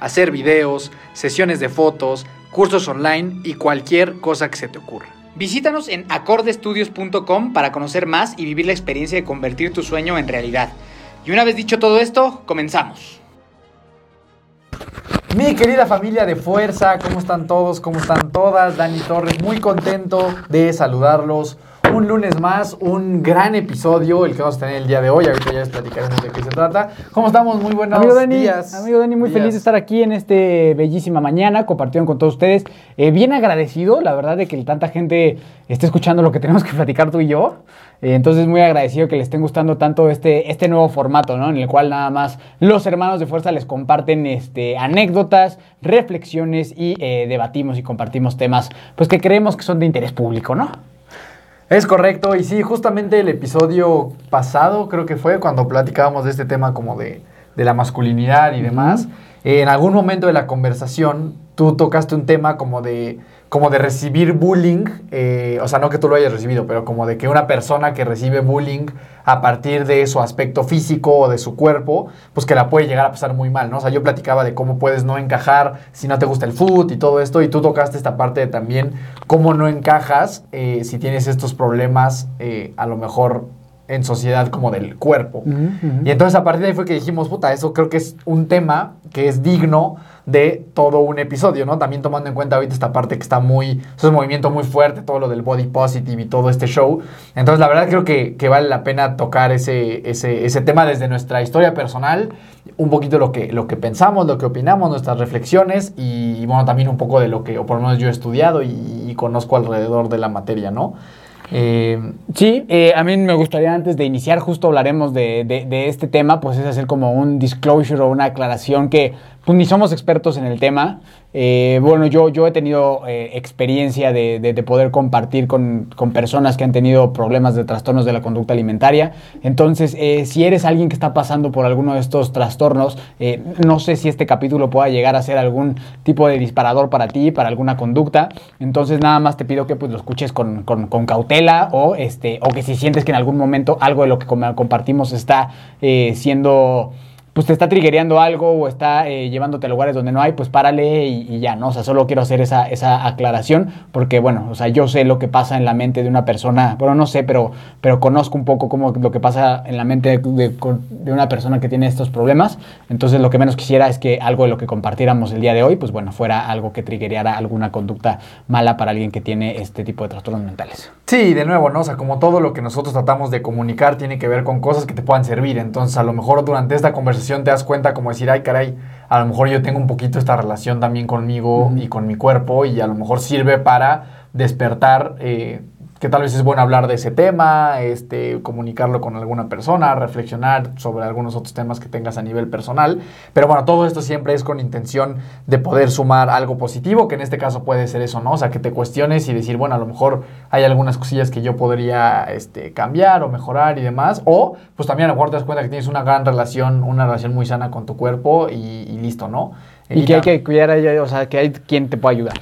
hacer videos, sesiones de fotos, cursos online y cualquier cosa que se te ocurra. Visítanos en acordestudios.com para conocer más y vivir la experiencia de convertir tu sueño en realidad. Y una vez dicho todo esto, comenzamos. Mi querida familia de fuerza, ¿cómo están todos? ¿Cómo están todas? Dani Torres, muy contento de saludarlos. Un lunes más, un gran episodio, el que vamos a tener el día de hoy. Ahorita ya les platicaremos de qué se trata. ¿Cómo estamos? Muy buenos amigo Dani, días. Amigo Dani, muy días. feliz de estar aquí en este bellísima mañana, compartiendo con todos ustedes. Eh, bien agradecido, la verdad, de que tanta gente esté escuchando lo que tenemos que platicar tú y yo. Eh, entonces, muy agradecido que les estén gustando tanto este, este nuevo formato, ¿no? En el cual nada más los hermanos de fuerza les comparten este, anécdotas, reflexiones y eh, debatimos y compartimos temas pues que creemos que son de interés público, ¿no? Es correcto, y sí, justamente el episodio pasado creo que fue cuando platicábamos de este tema como de, de la masculinidad y demás. eh, en algún momento de la conversación tú tocaste un tema como de, como de recibir bullying, eh, o sea, no que tú lo hayas recibido, pero como de que una persona que recibe bullying a partir de su aspecto físico o de su cuerpo, pues que la puede llegar a pasar muy mal, ¿no? O sea, yo platicaba de cómo puedes no encajar si no te gusta el food y todo esto, y tú tocaste esta parte de también cómo no encajas eh, si tienes estos problemas, eh, a lo mejor en sociedad como del cuerpo. Y entonces a partir de ahí fue que dijimos, puta, eso creo que es un tema que es digno de todo un episodio, ¿no? También tomando en cuenta ahorita esta parte que está muy, es un movimiento muy fuerte, todo lo del body positive y todo este show. Entonces la verdad creo que, que vale la pena tocar ese, ese, ese tema desde nuestra historia personal, un poquito lo que, lo que pensamos, lo que opinamos, nuestras reflexiones y, bueno, también un poco de lo que, o por lo menos yo he estudiado y, y conozco alrededor de la materia, ¿no? Eh, Sí, eh, a mí me gustaría antes de iniciar, justo hablaremos de, de- de este tema, pues es hacer como un disclosure o una aclaración que pues, ni somos expertos en el tema, eh, bueno, yo, yo he tenido eh, experiencia de, de- de poder compartir con, con personas que han tenido problemas de trastornos de la conducta alimentaria. Entonces, eh, si eres alguien que está pasando por alguno de estos trastornos, no sé si este capítulo pueda llegar a ser algún tipo de disparador para ti, para alguna conducta. Entonces, nada más te pido que pues, lo escuches con, con- con cautela o, este, o que si sientes que en algún momento algo de lo que com- compartimos está siendo pues te está triggereando algo o está eh, llevándote a lugares donde no hay, pues párale y, ya, ¿no? O sea, solo quiero hacer esa, esa aclaración porque, bueno, o sea, yo sé lo que pasa en la mente de una persona, bueno, no sé, pero, pero conozco un poco cómo lo que pasa en la mente de una persona que tiene estos problemas. Entonces, lo que menos quisiera es que algo de lo que compartiéramos el día de hoy, pues bueno, fuera algo que triggereara alguna conducta mala para alguien que tiene este tipo de trastornos mentales. Sí, de nuevo, ¿no? O sea, como todo lo que nosotros tratamos de comunicar tiene que ver con cosas que te puedan servir. Entonces, a lo mejor durante esta conversación te das cuenta como decir, ay, caray, a lo mejor yo tengo un poquito esta relación también conmigo y con mi cuerpo y a lo mejor sirve para despertar eh, que tal vez es bueno hablar de ese tema, este, comunicarlo con alguna persona, reflexionar sobre algunos otros temas que tengas a nivel personal. Pero bueno, todo esto siempre es con intención de poder sumar algo positivo, que en este caso puede ser eso, ¿no? O sea, que te cuestiones y decir, bueno, a lo mejor hay algunas cosillas que yo podría este, cambiar o mejorar y demás. O, pues también a lo mejor te das cuenta que tienes una gran relación, una relación muy sana con tu cuerpo y, y listo, ¿no? Y, que hay que cuidar, o sea, que hay quien te pueda ayudar.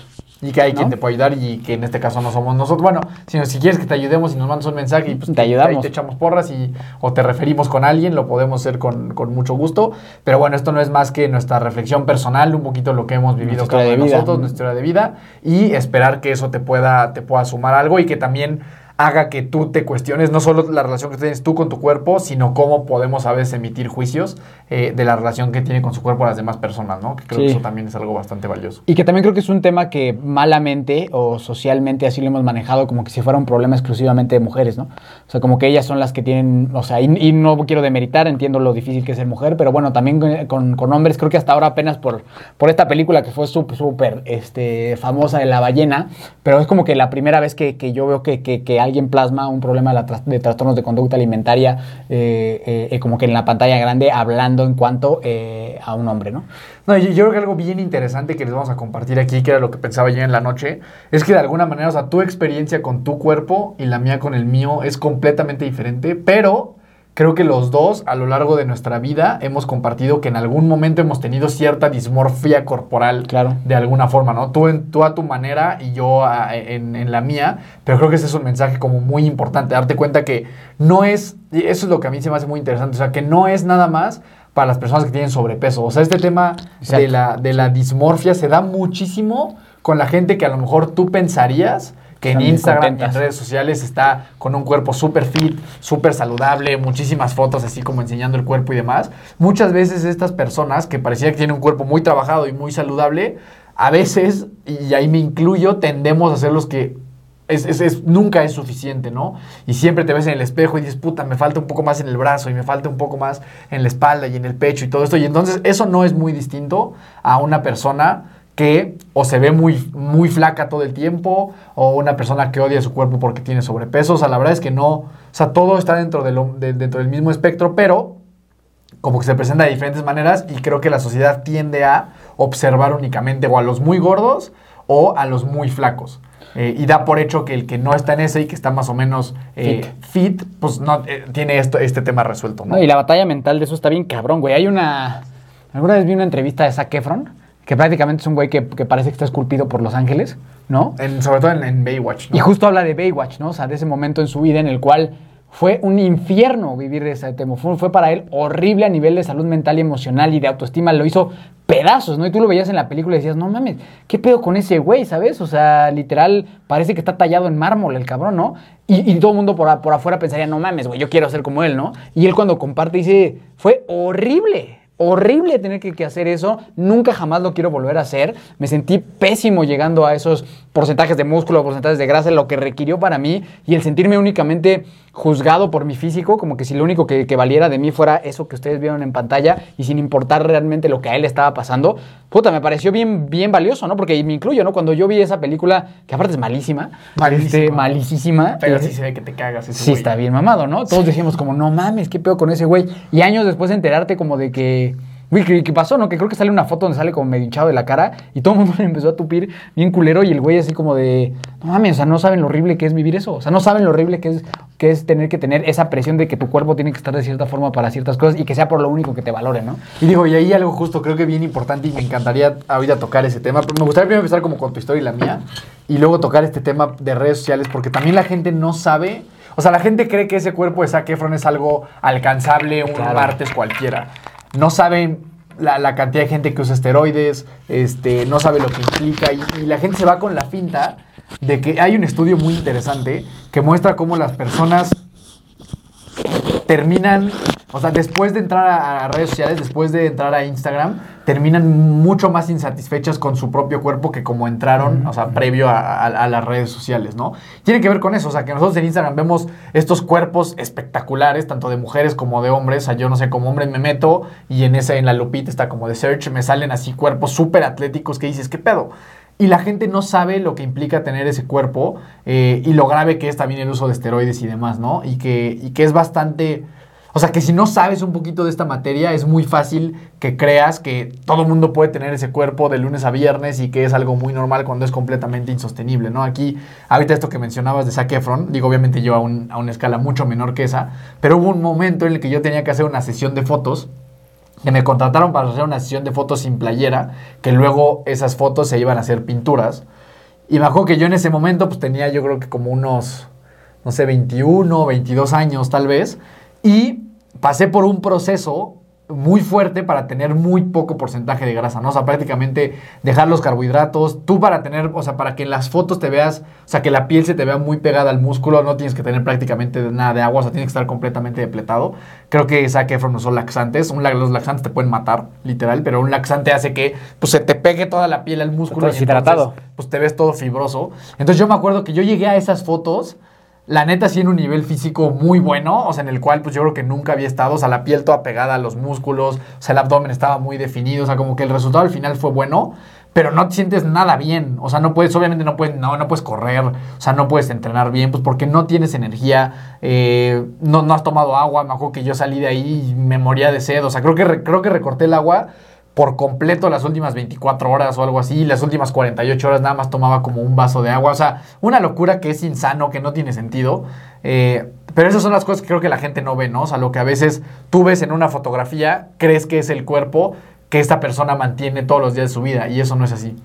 Y que hay ¿no? quien te puede ayudar y que en este caso no somos nosotros. Bueno, sino si quieres que te ayudemos y nos mandas un mensaje y pues Te ayudamos. ahí te echamos porras y, o te referimos con alguien, lo podemos hacer con, con mucho gusto. Pero bueno, esto no es más que nuestra reflexión personal, un poquito lo que hemos vivido Nuestra cada uno de nosotros, nuestra historia de vida y esperar que eso te pueda, te pueda sumar algo y que también haga que tú te cuestiones no solo la relación que tienes tú con tu cuerpo, sino cómo podemos a veces emitir juicios eh, de la relación que tiene con su cuerpo las demás personas, ¿no? Que creo Sí. que eso también es algo bastante valioso. Y que también creo que es un tema que malamente o socialmente así lo hemos manejado como que si fuera un problema exclusivamente de mujeres, ¿no? O sea, como que ellas son las que tienen, o sea, y, y no quiero demeritar, entiendo lo difícil que es ser mujer, pero bueno, también con, con- hombres, creo que hasta ahora apenas por, por esta película que fue súper, súper este, famosa de la ballena, pero es como que la primera vez que, que yo veo que, que- que alguien plasma un problema de, trastornos de conducta alimentaria, eh, eh, eh, como que en la pantalla grande, hablando en cuanto a un hombre, ¿no? No, yo, yo creo que algo bien interesante que les vamos a compartir aquí, que era lo que pensaba yo en la noche, es que de alguna manera, o sea, tu experiencia con tu cuerpo y la mía con el mío es completamente diferente, pero creo que los dos a lo largo de nuestra vida hemos compartido que en algún momento hemos tenido cierta dismorfia corporal Claro. de alguna forma, ¿no? Tú, en, tú a tu manera y yo a- en, en la mía, pero creo que ese es un mensaje como muy importante, darte cuenta que no es, y eso es lo que a mí se me hace muy interesante, o sea, que no es nada más para las personas que tienen sobrepeso, o sea, este tema de la, de la dismorfia se da muchísimo con la gente que a lo mejor tú pensarías que en Instagram y en redes sociales está con un cuerpo súper fit, súper saludable, muchísimas fotos así como enseñando el cuerpo y demás. Muchas veces estas personas que parecía que tienen un cuerpo muy trabajado y muy saludable, a veces, y ahí me incluyo, tendemos a ser los que es, es- es- nunca es suficiente, ¿no? Y siempre te ves en el espejo y dices, puta, me falta un poco más en el brazo y me falta un poco más en la espalda y en el pecho y todo esto. Y entonces eso no es muy distinto a una persona que o se ve muy, muy flaca todo el tiempo o una persona que odia su cuerpo porque tiene sobrepeso. O sea, la verdad es que no, o sea, todo está dentro, de lo- de- dentro del mismo espectro, pero como que se presenta de diferentes maneras y creo que la sociedad tiende a observar únicamente o a los muy gordos o a los muy flacos. Eh, y da por hecho que el que no está en ese y que está más o menos eh, fit. pues no eh, tiene esto, este tema resuelto. ¿no? No, y la batalla mental de eso está bien cabrón, güey. Hay una. Alguna vez vi una entrevista de Zac Efron, que prácticamente es un güey que, que parece que está esculpido por Los Ángeles, ¿no? En- sobre todo en, en Baywatch. ¿no? Y justo habla de Baywatch, ¿no? O sea, de ese momento en su vida en el cual fue un infierno vivir ese tema. Fue, fue para él horrible a nivel de salud mental y emocional y de autoestima. Lo hizo pedazos, ¿no? Y tú lo veías en la película y decías, no mames, ¿qué pedo con ese güey, ¿sabes? O sea, literal, parece que está tallado en mármol el cabrón, ¿no? Y, y todo el mundo por, a- por afuera pensaría, no mames, güey, yo quiero ser como él, ¿no? Y él cuando comparte dice, fue horrible. Horrible tener que, hacer eso. Nunca jamás lo quiero volver a hacer. Me sentí pésimo llegando a esos porcentajes de músculo, porcentajes de grasa, lo que requirió para mí. Y el sentirme únicamente juzgado por mi físico, como que si lo único que, que valiera de mí fuera eso que ustedes vieron en pantalla y sin importar realmente lo que a él estaba pasando. Puta, me pareció bien, bien valioso, ¿no? Porque me incluyo, ¿no? Cuando yo vi esa película, que aparte es malísima. Malísima. este, malísima. Pero eh, sí se ve que te cagas. ese Sí, güey. está bien mamado, ¿no? Todos decíamos como, no mames, qué pedo con ese güey. Y años después enterarte como de que, Güey, ¿qué, pasó, no? Que creo que sale una foto donde sale como medio hinchado de la cara y todo el mundo le empezó a tupir bien culero y el güey así como de, no mames, o sea, no saben lo horrible que es vivir eso. O sea, no saben lo horrible que es, que es tener que tener esa presión de que tu cuerpo tiene que estar de cierta forma para ciertas cosas y que sea por lo único que te valore, ¿no? Y digo, y ahí algo justo creo que bien importante y me encantaría ahorita tocar ese tema. Pero me gustaría primero empezar como con tu historia y la mía y luego tocar este tema de redes sociales porque también la gente no sabe. O sea, la gente cree que ese cuerpo de Zac Efron es algo alcanzable un Claro. martes cualquiera. No saben la, la cantidad de gente que usa esteroides, este, no sabe lo que implica y, y la gente se va con la finta de que hay un estudio muy interesante que muestra cómo las personas terminan, o sea, después de entrar a, a redes sociales, después de entrar a Instagram, terminan mucho más insatisfechas con su propio cuerpo que como entraron, o sea, previo a, a- a las redes sociales, ¿no? Tiene que ver con eso, o sea, que nosotros en Instagram vemos estos cuerpos espectaculares, tanto de mujeres como de hombres, o sea, yo no sé, como hombre me meto y en esa, en la lupita está como de search, me salen así cuerpos súper atléticos que dices, ¿qué pedo? Y la gente no sabe lo que implica tener ese cuerpo eh, y lo grave que es también el uso de esteroides y demás, ¿no? Y que, y que es bastante... O sea, que si no sabes un poquito de esta materia, es muy fácil que creas que todo el mundo puede tener ese cuerpo de lunes a viernes y que es algo muy normal cuando es completamente insostenible, ¿no? Aquí, ahorita esto que mencionabas de Zac Efron, digo, obviamente yo a, un- a una escala mucho menor que esa, pero hubo un momento en el que yo tenía que hacer una sesión de fotos que me contrataron para hacer una sesión de fotos sin playera, que luego esas fotos se iban a hacer pinturas. Y me acuerdo que yo en ese momento pues tenía yo creo que como unos, no sé, 21, 22 años tal vez. Y pasé por un proceso muy fuerte para tener muy poco porcentaje de grasa, ¿no? O sea, prácticamente dejar los carbohidratos. Tú para tener, o sea, para que en las fotos te veas, o sea, que la piel se te vea muy pegada al músculo, no tienes que tener prácticamente nada de agua, o sea, tienes que estar completamente depletado. Creo que Zac Efron usó laxantes. Un, los laxantes te pueden matar, literal, pero un laxante hace que pues, se te pegue toda la piel al músculo. todo y deshidratado. entonces, pues te ves todo fibroso. Entonces yo me acuerdo que yo llegué a esas fotos, la neta sí en un nivel físico muy bueno, o sea, en el cual pues yo creo que nunca había estado, o sea, la piel toda pegada a los músculos, o sea, el abdomen estaba muy definido, o sea, como que el resultado al final fue bueno, pero no te sientes nada bien, o sea, no puedes, obviamente no puedes, no, no puedes correr, o sea, no puedes entrenar bien, pues porque no tienes energía, eh, no, no has tomado agua, me acuerdo que yo salí de ahí y me moría de sed, o sea, creo que, re- creo que recorté el agua por completo las últimas 24 horas o algo así, y las últimas 48 horas nada más tomaba como un vaso de agua, o sea, una locura que es insano, que no tiene sentido, eh, pero esas son las cosas que creo que la gente no ve, ¿no? O sea, lo que a veces tú ves en una fotografía, crees que es el cuerpo que esta persona mantiene todos los días de su vida, y eso no es así.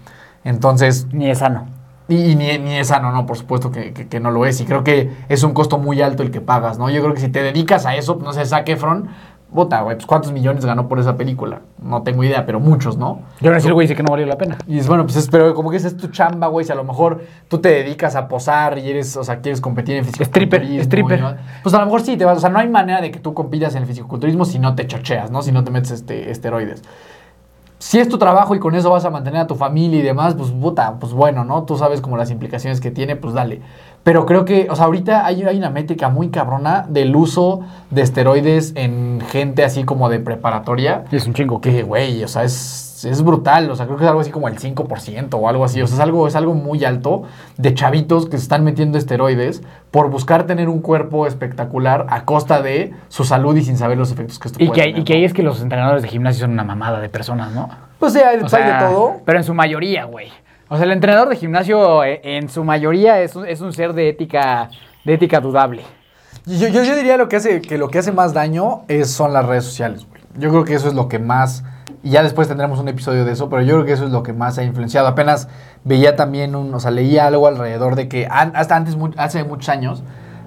Entonces, Ni es sano. y, y ni, ni es sano, no, por supuesto que, que- que no lo es. Y creo que es un costo muy alto el que pagas, ¿no? Yo creo que si te dedicas a eso, no sé, Zac Efron, bota, güey, pues ¿cuántos millones ganó por esa película? No tengo idea, pero muchos, ¿no? Yo no sé, el güey dice que no valió la pena. Y es bueno, pues es, pero como que esa es tu chamba, güey. Si a lo mejor tú te dedicas a posar y eres, o sea, quieres competir en Stripper, fisicoculturismo. stripper. y no- Pues a lo mejor sí te vas, o sea, no hay manera de que tú compitas en el fisicoculturismo si no te chocheas, ¿no? Si no te metes este, esteroides. Si es tu trabajo y con eso vas a mantener a tu familia y demás, pues puta, pues bueno, ¿no? Tú sabes como las implicaciones que tiene, pues dale. Pero creo que, o sea, ahorita hay, hay una métrica muy cabrona del uso de esteroides en gente así como de preparatoria. Y es un chingo. Que, güey, o sea, es, es brutal. O sea, creo que es algo así como el 5% o algo así. O sea, es algo, es algo muy alto de chavitos que se están metiendo esteroides por buscar tener un cuerpo espectacular a costa de su salud y sin saber los efectos que esto Y puede que, tener, y que ahí es que los entrenadores de gimnasio son una mamada de personas, ¿no? Pues sí, hay, O hay sea, de todo. Pero en su mayoría, güey. O sea, el entrenador de gimnasio eh, en su mayoría es un, es un ser de ética, de ética dudable. Yo, yo, diría lo que hace, que lo que hace más daño es, son las redes sociales, güey. Yo creo que eso es lo que más, y ya después tendremos un episodio de eso, pero yo creo que eso es lo que más ha influenciado. Apenas veía también, un, o sea, leía algo alrededor de que hasta antes, hace muchos años,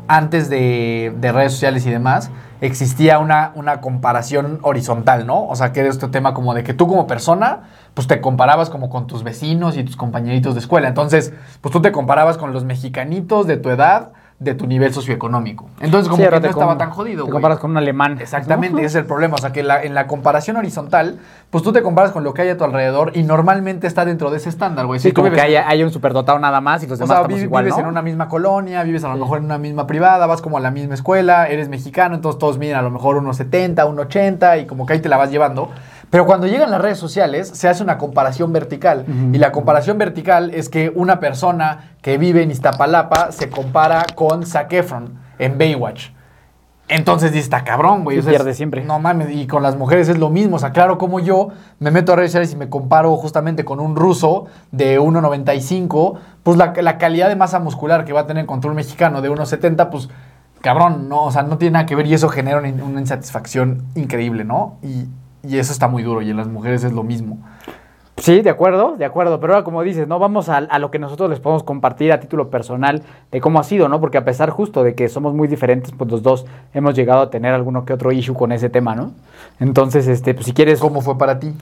antes de, de redes sociales y demás, existía una, una comparación horizontal, ¿no? O sea, que era este tema como de que tú como persona, pues te comparabas como con tus vecinos y tus compañeritos de escuela. Entonces, pues tú te comparabas con los mexicanitos de tu edad, de tu nivel socioeconómico. Entonces, como Sí, que no estaba tan jodido, Te comparas con un alemán. Exactamente, ¿no? ese es el problema. O sea, que la- en la comparación horizontal, pues tú te comparas con lo que hay a tu alrededor y normalmente está dentro de ese estándar, güey. Sí, Si como vives- que haya, haya un superdotado nada más y los o demás sea, estamos vi- igual, vives ¿no? en una misma colonia, vives a lo mejor en una misma privada, vas como a la misma escuela, eres mexicano, entonces todos miden a lo mejor unos 70, unos 80 y como que ahí te la vas llevando. Pero cuando llegan las redes sociales se hace una comparación vertical. Y la comparación vertical es que una persona que vive en Iztapalapa se compara con Zac Efron en Baywatch. Entonces dice, está cabrón, güey. O sea, pierde siempre. No mames, y con las mujeres es lo mismo. O sea, claro, como yo me meto a redes sociales y me comparo justamente con un ruso de 1.95, pues la, la calidad de masa muscular que va a tener contra un mexicano de 1.70, pues cabrón, no, o sea, no tiene nada que ver y eso genera una insatisfacción increíble, ¿no? Y, y eso está muy duro y en las mujeres es lo mismo. Sí, de acuerdo, de acuerdo. Pero ahora, como dices, ¿no? Vamos a, a lo que nosotros les podemos compartir a título personal de cómo ha sido, ¿no? Porque a pesar justo de que somos muy diferentes, pues los dos hemos llegado a tener alguno que otro issue con ese tema, ¿no? Entonces, este, pues si quieres. ¿Cómo fue para ti?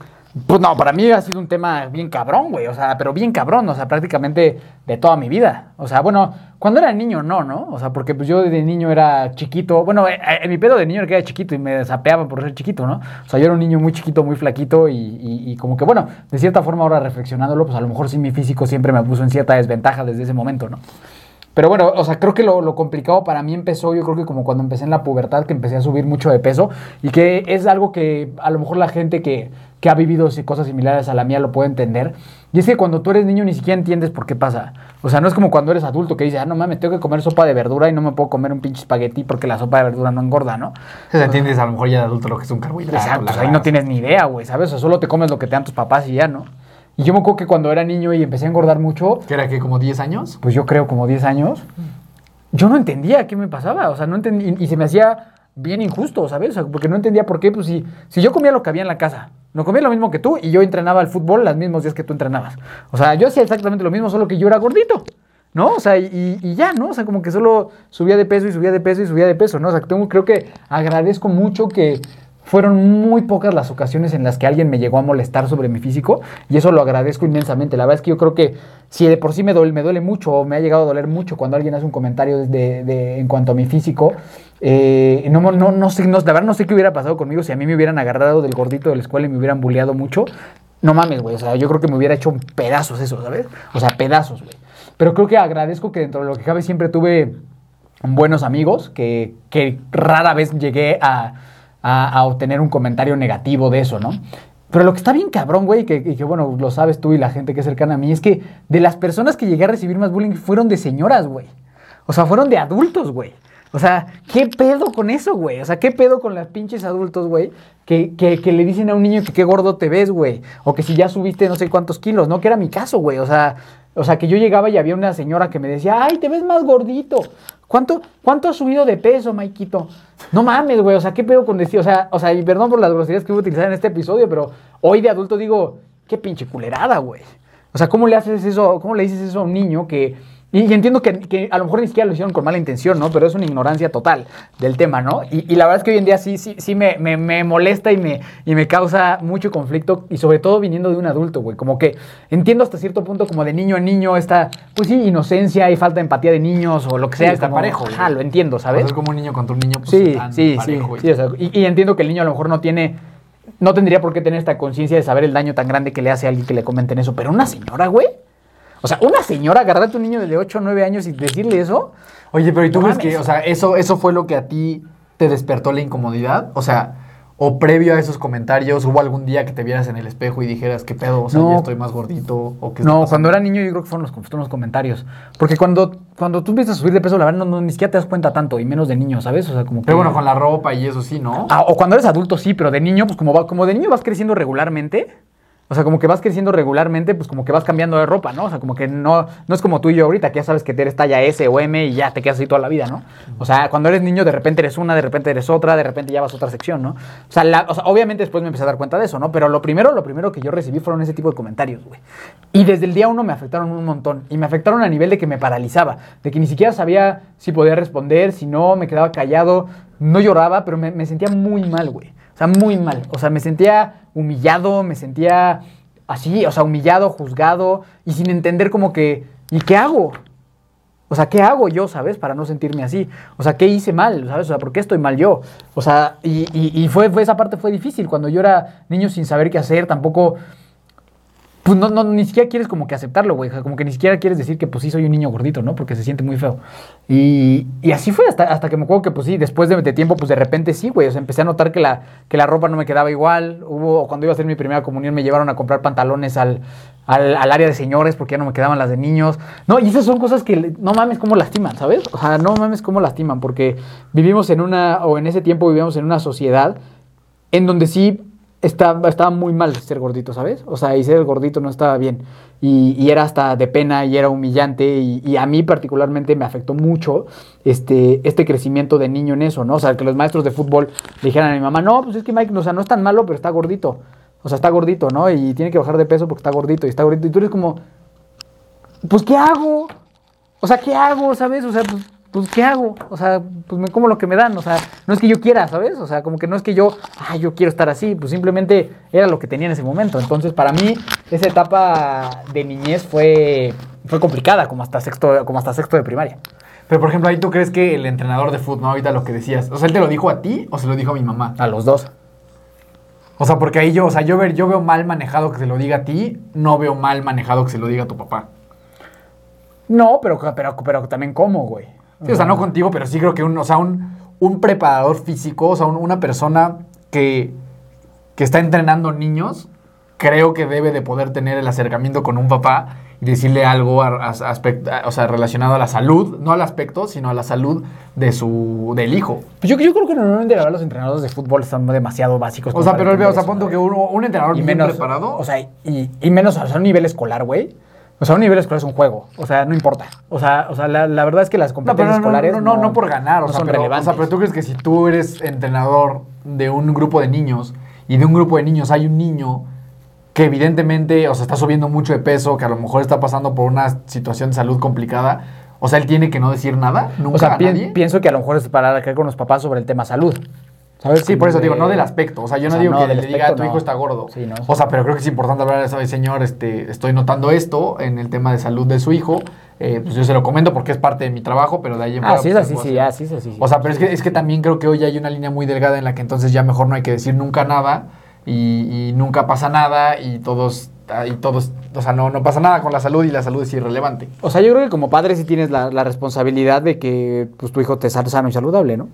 Pues no, para mí ha sido un tema bien cabrón, güey. O sea, pero bien cabrón, o sea, prácticamente de toda mi vida. O sea, bueno, cuando era niño no, ¿no? O sea, porque pues yo de niño era chiquito. Bueno, eh, eh, mi pedo de niño era que era chiquito y me sapeaban por ser chiquito, ¿no? O sea, yo era un niño muy chiquito, muy flaquito y, y- y como que, bueno, de cierta forma ahora reflexionándolo, pues a lo mejor sí mi físico siempre me puso en cierta desventaja desde ese momento, ¿no? Pero bueno, o sea, creo que lo, lo complicado para mí empezó, yo creo que como cuando empecé en la pubertad, que empecé a subir mucho de peso y que es algo que a lo mejor la gente que, que ha vivido cosas similares a la mía lo puede entender. Y es que cuando tú eres niño ni siquiera entiendes por qué pasa. O sea, no es como cuando eres adulto que dices, ah, no mames, tengo que comer sopa de verdura y no me puedo comer un pinche espagueti porque la sopa de verdura no engorda, ¿no? O sea, entiendes a lo mejor ya de adulto lo que es un carbohidrato. Exacto, la o sea, ahí no tienes ni idea, güey, ¿sabes? O sea, solo te comes lo que te dan tus papás y ya, ¿no? Y yo me acuerdo que cuando era niño y empecé a engordar mucho, ¿Que era que como 10 años? pues yo creo como 10 años, yo no entendía qué me pasaba, o sea, no entendía, y se me hacía bien injusto, ¿sabes? O sea, porque no entendía por qué, pues si, si yo comía lo que había en la casa, no comía lo mismo que tú y yo entrenaba al fútbol los mismos días que tú entrenabas. O sea, yo hacía exactamente lo mismo, solo que yo era gordito. ¿No? O sea, y, y ya, ¿no? O sea, como que solo subía de peso y subía de peso y subía de peso, ¿no? O sea, tengo, creo que agradezco mucho que fueron muy pocas las ocasiones en las que alguien me llegó a molestar sobre mi físico y eso lo agradezco inmensamente. La verdad es que yo creo que si de por sí me duele, me duele mucho o me ha llegado a doler mucho cuando alguien hace un comentario de, en cuanto a mi físico, eh, no, no, no sé, verdad no sé qué hubiera pasado conmigo si a mí me hubieran agarrado del gordito de la escuela y me hubieran bulleado mucho. No mames, güey. O sea, yo creo que me hubiera hecho pedazos eso, ¿sabes? O sea, pedazos, güey. Pero creo que agradezco que dentro de lo que cabe siempre tuve buenos amigos, que, que rara vez llegué a, a- obtener un comentario negativo de eso, ¿no? Pero lo que está bien cabrón, güey, que, que bueno, lo sabes tú y la gente que es cercana a mí, es que de las personas que llegué a recibir más bullying fueron de señoras, güey. O sea, fueron de adultos, güey. O sea, ¿qué pedo con eso, güey? O sea, ¿qué pedo con las pinches adultos, güey? Que, que, que le dicen a un niño que qué gordo te ves, güey. O que si ya subiste no sé cuántos kilos, ¿no? Que era mi caso, güey. O sea, o sea, que yo llegaba y había una señora que me decía, ay, te ves más gordito. ¿Cuánto, cuánto has subido de peso, Maikito? No mames, güey. O sea, ¿qué pedo con decir? O sea, o sea, y perdón por las groserías que voy a utilizar en este episodio, pero hoy de adulto digo, qué pinche culerada, güey. O sea, ¿cómo le haces eso? ¿Cómo le dices eso a un niño que y, y entiendo que, que a lo mejor ni siquiera lo hicieron con mala intención, ¿no? Pero es una ignorancia total del tema, ¿no? Y, y la verdad es que hoy en día sí, sí, sí me, me- me molesta y me, y me causa mucho conflicto, y sobre todo viniendo de un adulto, güey. Como que entiendo hasta cierto punto, como de niño a niño, esta, pues sí, inocencia y falta de empatía de niños o lo que Sí, sea. está como- parejo, güey. Lo entiendo, ¿sabes? O sea, es como un niño contra un niño, pues Sí, sí, sí, parejo, sí, o sea, y, y entiendo que el niño a lo mejor no tiene, no tendría por qué tener esta conciencia de saber el daño tan grande que le hace a alguien que le comenten eso, pero una señora, güey. O sea, una señora agarrar a tu niño de 8 o 9 años y decirle eso. Oye, pero ¿y tú No crees que, o sea, eso, eso fue lo que a ti te despertó la incomodidad? O sea, o previo a esos comentarios, ¿hubo algún día que te vieras en el espejo y dijeras, qué pedo? O sea, No. ya estoy más gordito. ¿o qué No, cuando era niño yo creo que fueron los, fueron los comentarios. Porque cuando, cuando tú empiezas a subir de peso, la verdad, no, no, ni siquiera te das cuenta tanto, y menos de niño, ¿sabes? O sea, como que... Pero bueno, con la ropa y eso sí, ¿no? Ah, o cuando eres adulto sí, pero de niño, pues como, va- como de niño vas creciendo regularmente. O sea, como que vas creciendo regularmente, pues como que vas cambiando de ropa, ¿no? O sea, como que no, no es como tú y yo ahorita, que ya sabes que eres talla S o M y ya te quedas así toda la vida, ¿no? O sea, cuando eres niño de repente eres una, de repente eres otra, de repente ya vas a otra sección, ¿no? O sea, la- o sea, obviamente después me empecé a dar cuenta de eso, ¿no? Pero lo primero, lo primero que yo recibí fueron ese tipo de comentarios, güey. Y desde el día uno me afectaron un montón. Y me afectaron a nivel de que me paralizaba, de que ni siquiera sabía si podía responder, si no, me quedaba callado, no lloraba, pero me, me sentía muy mal, güey. O sea, muy mal. O sea, me sentía humillado, me sentía así, o sea, humillado, juzgado y sin entender como que, ¿y qué hago? O sea, ¿qué hago yo, sabes? Para no sentirme así. O sea, ¿qué hice mal? ¿Sabes? O sea, ¿por qué estoy mal yo? O sea, y, y- fue, fue- esa parte fue difícil. Cuando yo era niño sin saber qué hacer, tampoco... pues no, no, ni siquiera quieres como que aceptarlo, güey. Como que ni siquiera quieres decir que pues sí soy un niño gordito, ¿no? Porque se siente muy feo. Y, y así fue hasta, hasta que me acuerdo que pues sí, después de, de tiempo, pues de repente sí, güey. O sea, empecé a notar que la, que la ropa no me quedaba igual. Hubo, cuando iba a hacer mi primera comunión, me llevaron a comprar pantalones al, al, al área de señores porque ya no me quedaban las de niños. No, y esas son cosas que no mames cómo lastiman, ¿sabes? O sea, no mames cómo lastiman, porque vivimos en una, o en ese tiempo vivíamos en una sociedad en donde sí estaba, estaba muy mal ser gordito, ¿sabes? O sea, y ser gordito no estaba bien. Y, y era hasta de pena y era humillante. Y, y a mí particularmente me afectó mucho este, este crecimiento de niño en eso, ¿no? O sea, que los maestros de fútbol dijeran a mi mamá, no, pues es que Mike, o sea, no es tan malo, pero está gordito. O sea, está gordito, ¿no? Y tiene que bajar de peso porque está gordito y está gordito. Y tú eres como, pues, ¿qué hago? O sea, ¿qué hago? ¿Sabes? O sea, pues, pues, ¿qué hago? O sea, pues me como lo que me dan. O sea, no es que yo quiera, ¿sabes? O sea, como que no es que yo, ah, yo quiero estar así. Pues simplemente era lo que tenía en ese momento. Entonces, para mí, esa etapa de niñez fue, fue complicada, como hasta sexto, como hasta sexto de primaria. Pero, por ejemplo, ahí tú crees que el entrenador de fútbol, ¿no? ahorita lo que decías, o sea, ¿él te lo dijo a ti o se lo dijo a mi mamá? A los dos. O sea, porque ahí yo, o sea, yo, ver, yo veo mal manejado que se lo diga a ti, no veo mal manejado que se lo diga a tu papá. No, pero, pero, pero también como, güey. Sí, o sea, no contigo, pero sí creo que un, o sea, un, un preparador físico, o sea, un- una persona que, que está entrenando niños, creo que debe de poder tener el acercamiento con un papá y decirle algo a- a- a- o sea, relacionado a la salud, no al aspecto, sino a la salud de su, del hijo. Pues yo, yo creo que normalmente la verdad, los entrenadores de fútbol están demasiado básicos. O sea, pero, o sea, punto que ¿no? uno- un entrenador y bien menos, preparado. O sea, y, y menos, o sea, un nivel escolar, güey. O sea, un nivel escolar es un juego. O sea, no importa. O sea, o sea la, la verdad es que las competencias no, no, escolares. no, no, no por ganar, o, sea, son pero, o relevantes. sea, pero tú crees que si tú eres entrenador de un grupo de niños y de un grupo de niños hay un niño que evidentemente, o sea, está subiendo mucho de peso, que a lo mejor está pasando por una situación de salud complicada, o sea, él tiene que no decir nada, nunca o sea, a nadie. pienso que a lo mejor es para acá con los papás sobre el tema salud. ¿Sabes? Sí, por eso digo, no del aspecto. O sea, yo o no sea, digo no, que le diga, tu hijo no. está gordo. Sí, no, o sea, pero creo que es importante hablar de eso. "Ay, Señor, este, estoy notando esto en el tema de salud de su hijo. Eh, pues yo se lo comento porque es parte de mi trabajo, pero de ahí en Ah, fuera, sí, pues, sí, ah, sí, así. sí. O sea, pero es que, es que también creo que hoy hay una línea muy delgada en la que entonces ya mejor no hay que decir nunca nada y, y nunca pasa nada y todos, y todos, o sea, no, no pasa nada con la salud y la salud es irrelevante. O sea, yo creo que como padre sí tienes la, la responsabilidad de que pues, tu hijo te salga sano y saludable, ¿no?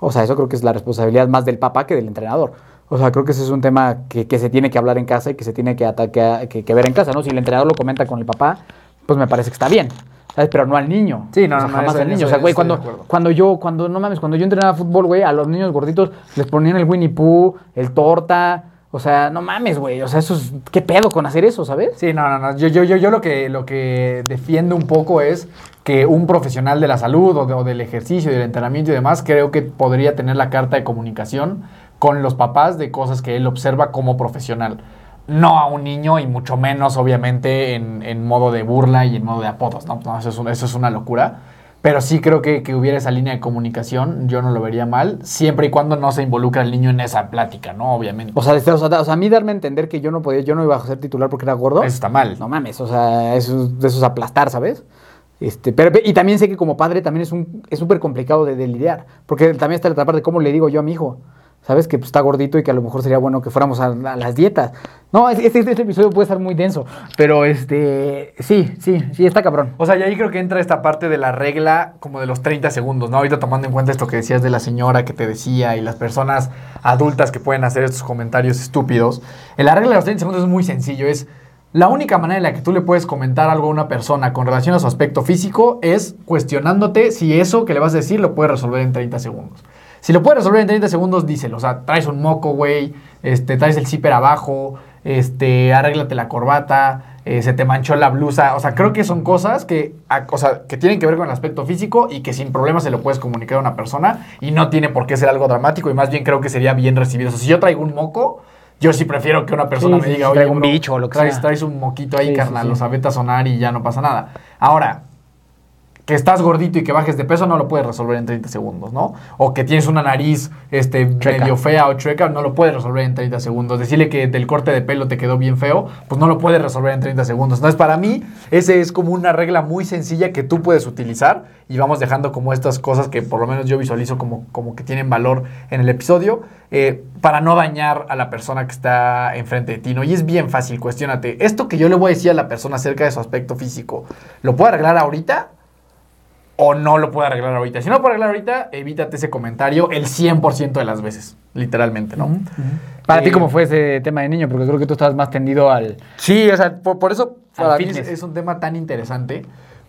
O sea, eso creo que es la responsabilidad más del papá que del entrenador. O sea, creo que ese es un tema que, que se tiene que hablar en casa y que se tiene que, ata- que, ver en casa, ¿no? Si el entrenador lo comenta con el papá, pues me parece que está bien. ¿Sabes? Pero no al niño. Sí, no, O sea, no, jamás al niño. eso- o sea, güey, cuando, cuando yo, cuando, no mames, cuando yo entrenaba fútbol, güey, a los niños gorditos les ponían el Winnie Pooh, el torta. O sea, no mames, güey. O sea, eso es. ¿Qué pedo con hacer eso, sabes? Sí, no, no, no. Yo, yo, yo, yo lo, que, lo que defiendo un poco es que un profesional de la salud o, de- o del ejercicio y del entrenamiento y demás, creo que podría tener la carta de comunicación con los papás de cosas que él observa como profesional. No a un niño y mucho menos, obviamente, en, en modo de burla y en modo de apodos, ¿no? No, eso, es un- eso es una locura. Pero sí creo que, que hubiera esa línea de comunicación, yo no lo vería mal, siempre y cuando no se involucra el niño en esa plática, ¿no? Obviamente. O sea, o sea, o sea, a mí darme a entender que yo no podía, yo no iba a ser titular porque era gordo. Eso está mal. No mames, o sea, eso, eso es aplastar, ¿sabes? Este, pero, y también sé que como padre también es un es súper complicado de, de lidiar. Porque también está la parte de cómo le digo yo a mi hijo. ¿Sabes? Que pues, está gordito y que a lo mejor sería bueno que fuéramos a, las dietas. No, es- este, este episodio puede estar muy denso. Pero este. Sí, sí, sí, está cabrón. O sea, y ahí creo que entra esta parte de la regla como de los 30 segundos, ¿no? Ahorita tomando en cuenta esto que decías de la señora que te decía y las personas adultas que pueden hacer estos comentarios estúpidos. En la regla de los 30 segundos es muy sencillo, es la única manera en la que tú le puedes comentar algo a una persona con relación a su aspecto físico es cuestionándote si eso que le vas a decir lo puede resolver en 30 segundos. Si lo puedes resolver en 30 segundos, díselo. O sea, traes un moco, güey, este, traes el zipper abajo, este, arréglate la corbata, eh, se te manchó la blusa. O sea, creo que son cosas que, o sea, que tienen que ver con el aspecto físico y que sin problema se lo puedes comunicar a una persona y no tiene por qué ser algo dramático y más bien creo que sería bien recibido. O sea, si yo traigo un moco, yo sí prefiero que una persona Sí, me diga, oye, un bro, bicho o lo que traes, sea". traes un moquito ahí, Sí, carnal, sí. o sea, vete a sonar y ya no pasa nada. Ahora, que estás gordito y que bajes de peso no lo puedes resolver en 30 segundos, ¿no? O que tienes una nariz este, medio fea o chueca, no lo puedes resolver en 30 segundos. Decirle que del corte de pelo te quedó bien feo, pues no lo puedes resolver en 30 segundos. Entonces, para mí, ese es como una regla muy sencilla que tú puedes utilizar y vamos dejando como estas cosas que por lo menos yo visualizo como, como que tienen valor en el episodio eh, para no dañar a la persona que está enfrente de ti, ¿no? Y es bien fácil, cuestionate. Esto que yo le voy a decir a la persona acerca de su aspecto físico, ¿lo puedo arreglar ahorita? O no lo puede arreglar ahorita. Si no lo puede arreglar ahorita, evítate ese comentario el 100% de las veces, literalmente, ¿no? Para Eh, ti, ¿cómo fue ese tema de niño? Porque creo que tú estabas más tendido al... Sí, o sea, por, por eso para mí es, es un tema tan interesante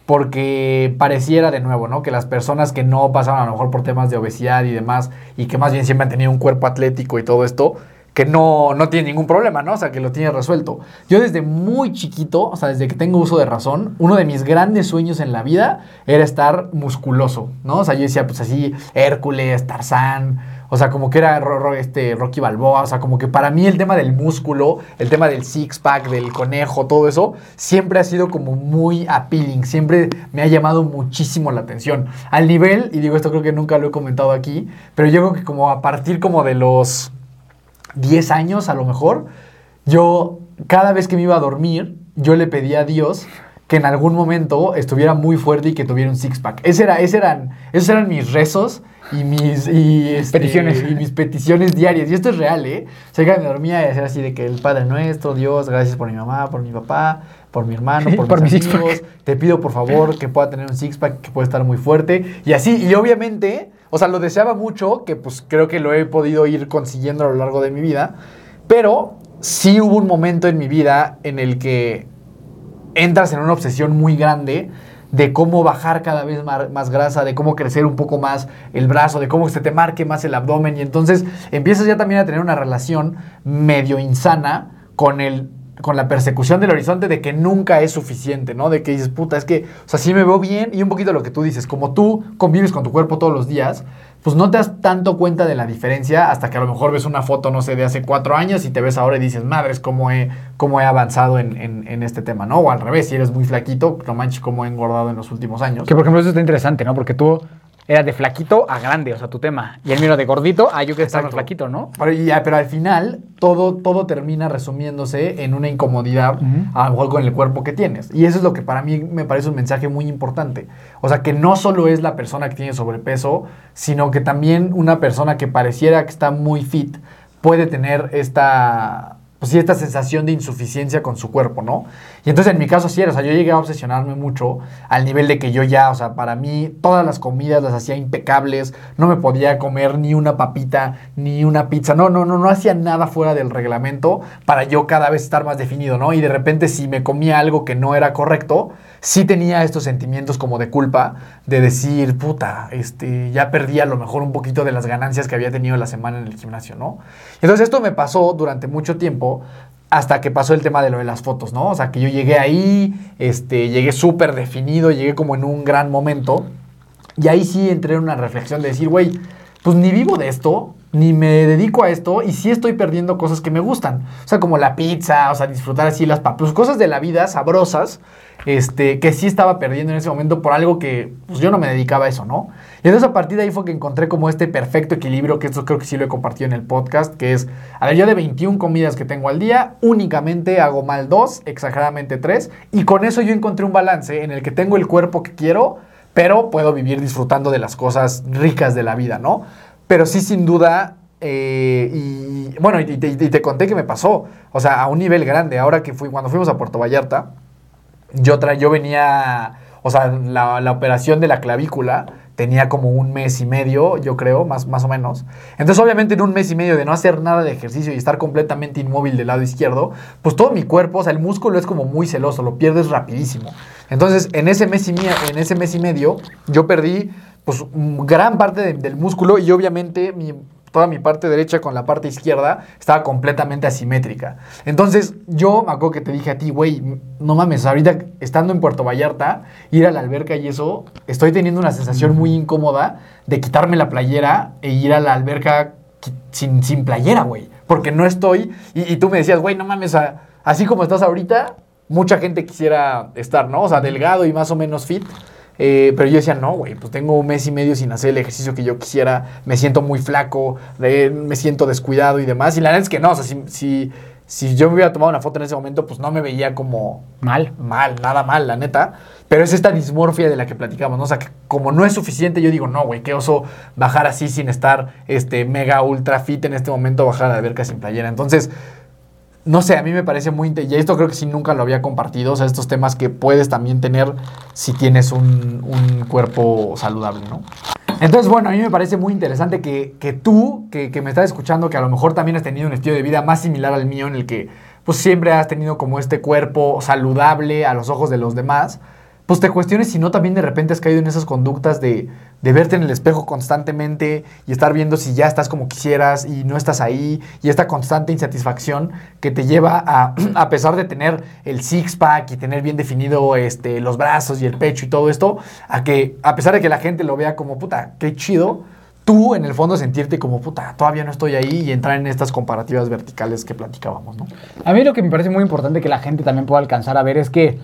porque pareciera de nuevo, ¿no? Que las personas que no pasaron a lo mejor por temas de obesidad y demás y que más bien siempre han tenido un cuerpo atlético y todo esto, que no, no tienen ningún problema, ¿no? O sea, que lo tiene resuelto. Yo desde muy chiquito, o sea, desde que tengo uso de razón, uno de mis grandes sueños en la vida era estar musculoso, ¿no? O sea, yo decía, pues así, Hércules, Tarzán, o sea, como que era este, Rocky Balboa, o sea, como que para mí el tema del músculo, el tema del six-pack, del conejo, todo eso, siempre ha sido como muy appealing, siempre me ha llamado muchísimo la atención. Al nivel, y digo esto creo que nunca lo he comentado aquí, pero yo creo que como a partir como de los 10 años a lo mejor, yo cada vez que me iba a dormir, yo le pedía a Dios que en algún momento estuviera muy fuerte y que tuviera un six-pack. Ese era, ese eran, esos eran mis rezos y mis, y, este, Peticiones. y mis peticiones diarias. Y esto es real, ¿eh? O sea, que me dormía y decía así de que el Padre Nuestro, Dios, gracias por mi mamá, por mi papá, por mi hermano, por, Por mis mi amigos. Te pido, por favor, que pueda tener un six-pack, que pueda estar muy fuerte. Y así, y obviamente, o sea, lo deseaba mucho, que pues creo que lo he podido ir consiguiendo a lo largo de mi vida. Pero sí hubo un momento en mi vida en el que entras en una obsesión muy grande de cómo bajar cada vez más, grasa, de cómo crecer un poco más el brazo, de cómo se te marque más el abdomen y entonces empiezas ya también a tener una relación medio insana con el con la persecución del horizonte de que nunca es suficiente, ¿no? De que dices, puta, es que, o sea, sí me veo bien y un poquito lo que tú dices, como tú convives con tu cuerpo todos los días, pues no te das tanto cuenta de la diferencia hasta que a lo mejor ves una foto, no sé, de hace cuatro años y te ves ahora y dices, madres, cómo he, cómo he avanzado en, en- en este tema, ¿no? O al revés, si eres muy flaquito, no manches cómo he engordado en los últimos años. Que por ejemplo eso está interesante, ¿no? Porque tú eras de flaquito a grande, o sea, tu tema. Y el mío era de gordito a yo que estaba flaquito, ¿no? Pero, ya, pero al final todo, todo termina resumiéndose en una incomodidad, a lo mejor con el cuerpo que tienes. Y eso es lo que para mí me parece un mensaje muy importante. O sea, que no solo es la persona que tiene sobrepeso, sino que también una persona que pareciera que está muy fit puede tener esta, pues esta sensación de insuficiencia con su cuerpo, ¿no? Y entonces en mi caso sí era, o sea, yo llegué a obsesionarme mucho al nivel de que yo ya, o sea, para mí todas las comidas las hacía impecables, no me podía comer ni una papita, ni una pizza, no, no, no, no hacía nada fuera del reglamento para yo cada vez estar más definido, ¿no? Y de repente si me comía algo que no era correcto, sí tenía estos sentimientos como de culpa, de decir, puta, este, ya perdí a lo mejor un poquito de las ganancias que había tenido la semana en el gimnasio, ¿no? Entonces esto me pasó durante mucho tiempo hasta que pasó el tema de lo de las fotos, ¿no? O sea, que yo llegué ahí, este, llegué súper definido, llegué como en un gran momento. Y ahí sí entré en una reflexión de decir, güey, pues ni vivo de esto, ni me dedico a esto, y sí estoy perdiendo cosas que me gustan. O sea, como la pizza, o sea, disfrutar así las papas, pues cosas de la vida sabrosas, este, que sí estaba perdiendo en ese momento por algo que pues, yo no me dedicaba a eso, ¿no? Y entonces a partir ahí fue que encontré como este perfecto equilibrio, que esto creo que sí lo he compartido en el podcast, que es, a ver, yo de 21 comidas que tengo al día, únicamente hago mal dos, exageradamente tres, y con eso yo encontré un balance en el que tengo el cuerpo que quiero, pero puedo vivir disfrutando de las cosas ricas de la vida, ¿no? Pero sí, sin duda, eh, y bueno, y te, y te conté que me pasó, o sea, a un nivel grande, ahora que fui, cuando fuimos a Puerto Vallarta, yo, tra yo venía, o sea, la, la operación de la clavícula tenía como un mes y medio, yo creo, más, más o menos. Entonces, obviamente, en un mes y medio de no hacer nada de ejercicio y estar completamente inmóvil del lado izquierdo, pues todo mi cuerpo, o sea, el músculo es como muy celoso, lo pierdes rapidísimo. Entonces, en ese mes y, en ese mes y medio, yo perdí, pues, gran parte de- del músculo y obviamente mi toda mi parte derecha con la parte izquierda estaba completamente asimétrica. Entonces, yo me acuerdo que te dije a ti, güey, no mames, ahorita estando en Puerto Vallarta, ir a la alberca y eso, estoy teniendo una sensación muy incómoda de quitarme la playera e ir a la alberca sin, sin playera, güey. Porque no estoy, y, y tú me decías, güey, no mames, a- así como estás ahorita, mucha gente quisiera estar, ¿no? O sea, delgado y más o menos fit. Eh, pero yo decía, no, güey, pues tengo un mes y medio sin hacer el ejercicio que yo quisiera, me siento muy flaco, eh, me siento descuidado y demás. Y la verdad es que no, o sea, si, si, si yo me hubiera tomado una foto en ese momento, pues no me veía como Mal. mal, nada mal, la neta. Pero es esta dismorfia de la que platicamos, ¿no? O sea, que como no es suficiente, yo digo, no, güey, qué oso bajar así sin estar este, mega ultra fit en este momento, bajar a la alberca sin playera. Entonces, no sé, a mí me parece muy... inte- Y esto creo que sí nunca lo había compartido. O sea, estos temas que puedes también tener si tienes un, un cuerpo saludable, ¿no? Entonces, bueno, a mí me parece muy interesante que, que tú, que, que me estás escuchando, que a lo mejor también has tenido un estilo de vida más similar al mío, en el que pues siempre has tenido como este cuerpo saludable a los ojos de los demás, pues te cuestiones si no también de repente has caído en esas conductas de, de verte en el espejo constantemente y estar viendo si ya estás como quisieras y no estás ahí y esta constante insatisfacción que te lleva a, a pesar de tener el six-pack y tener bien definido este, los brazos y el pecho y todo esto, a que a pesar de que la gente lo vea como, puta, qué chido, tú en el fondo sentirte como, puta, todavía no estoy ahí y entrar en estas comparativas verticales que platicábamos, ¿no? A mí lo que me parece muy importante que la gente también pueda alcanzar a ver es que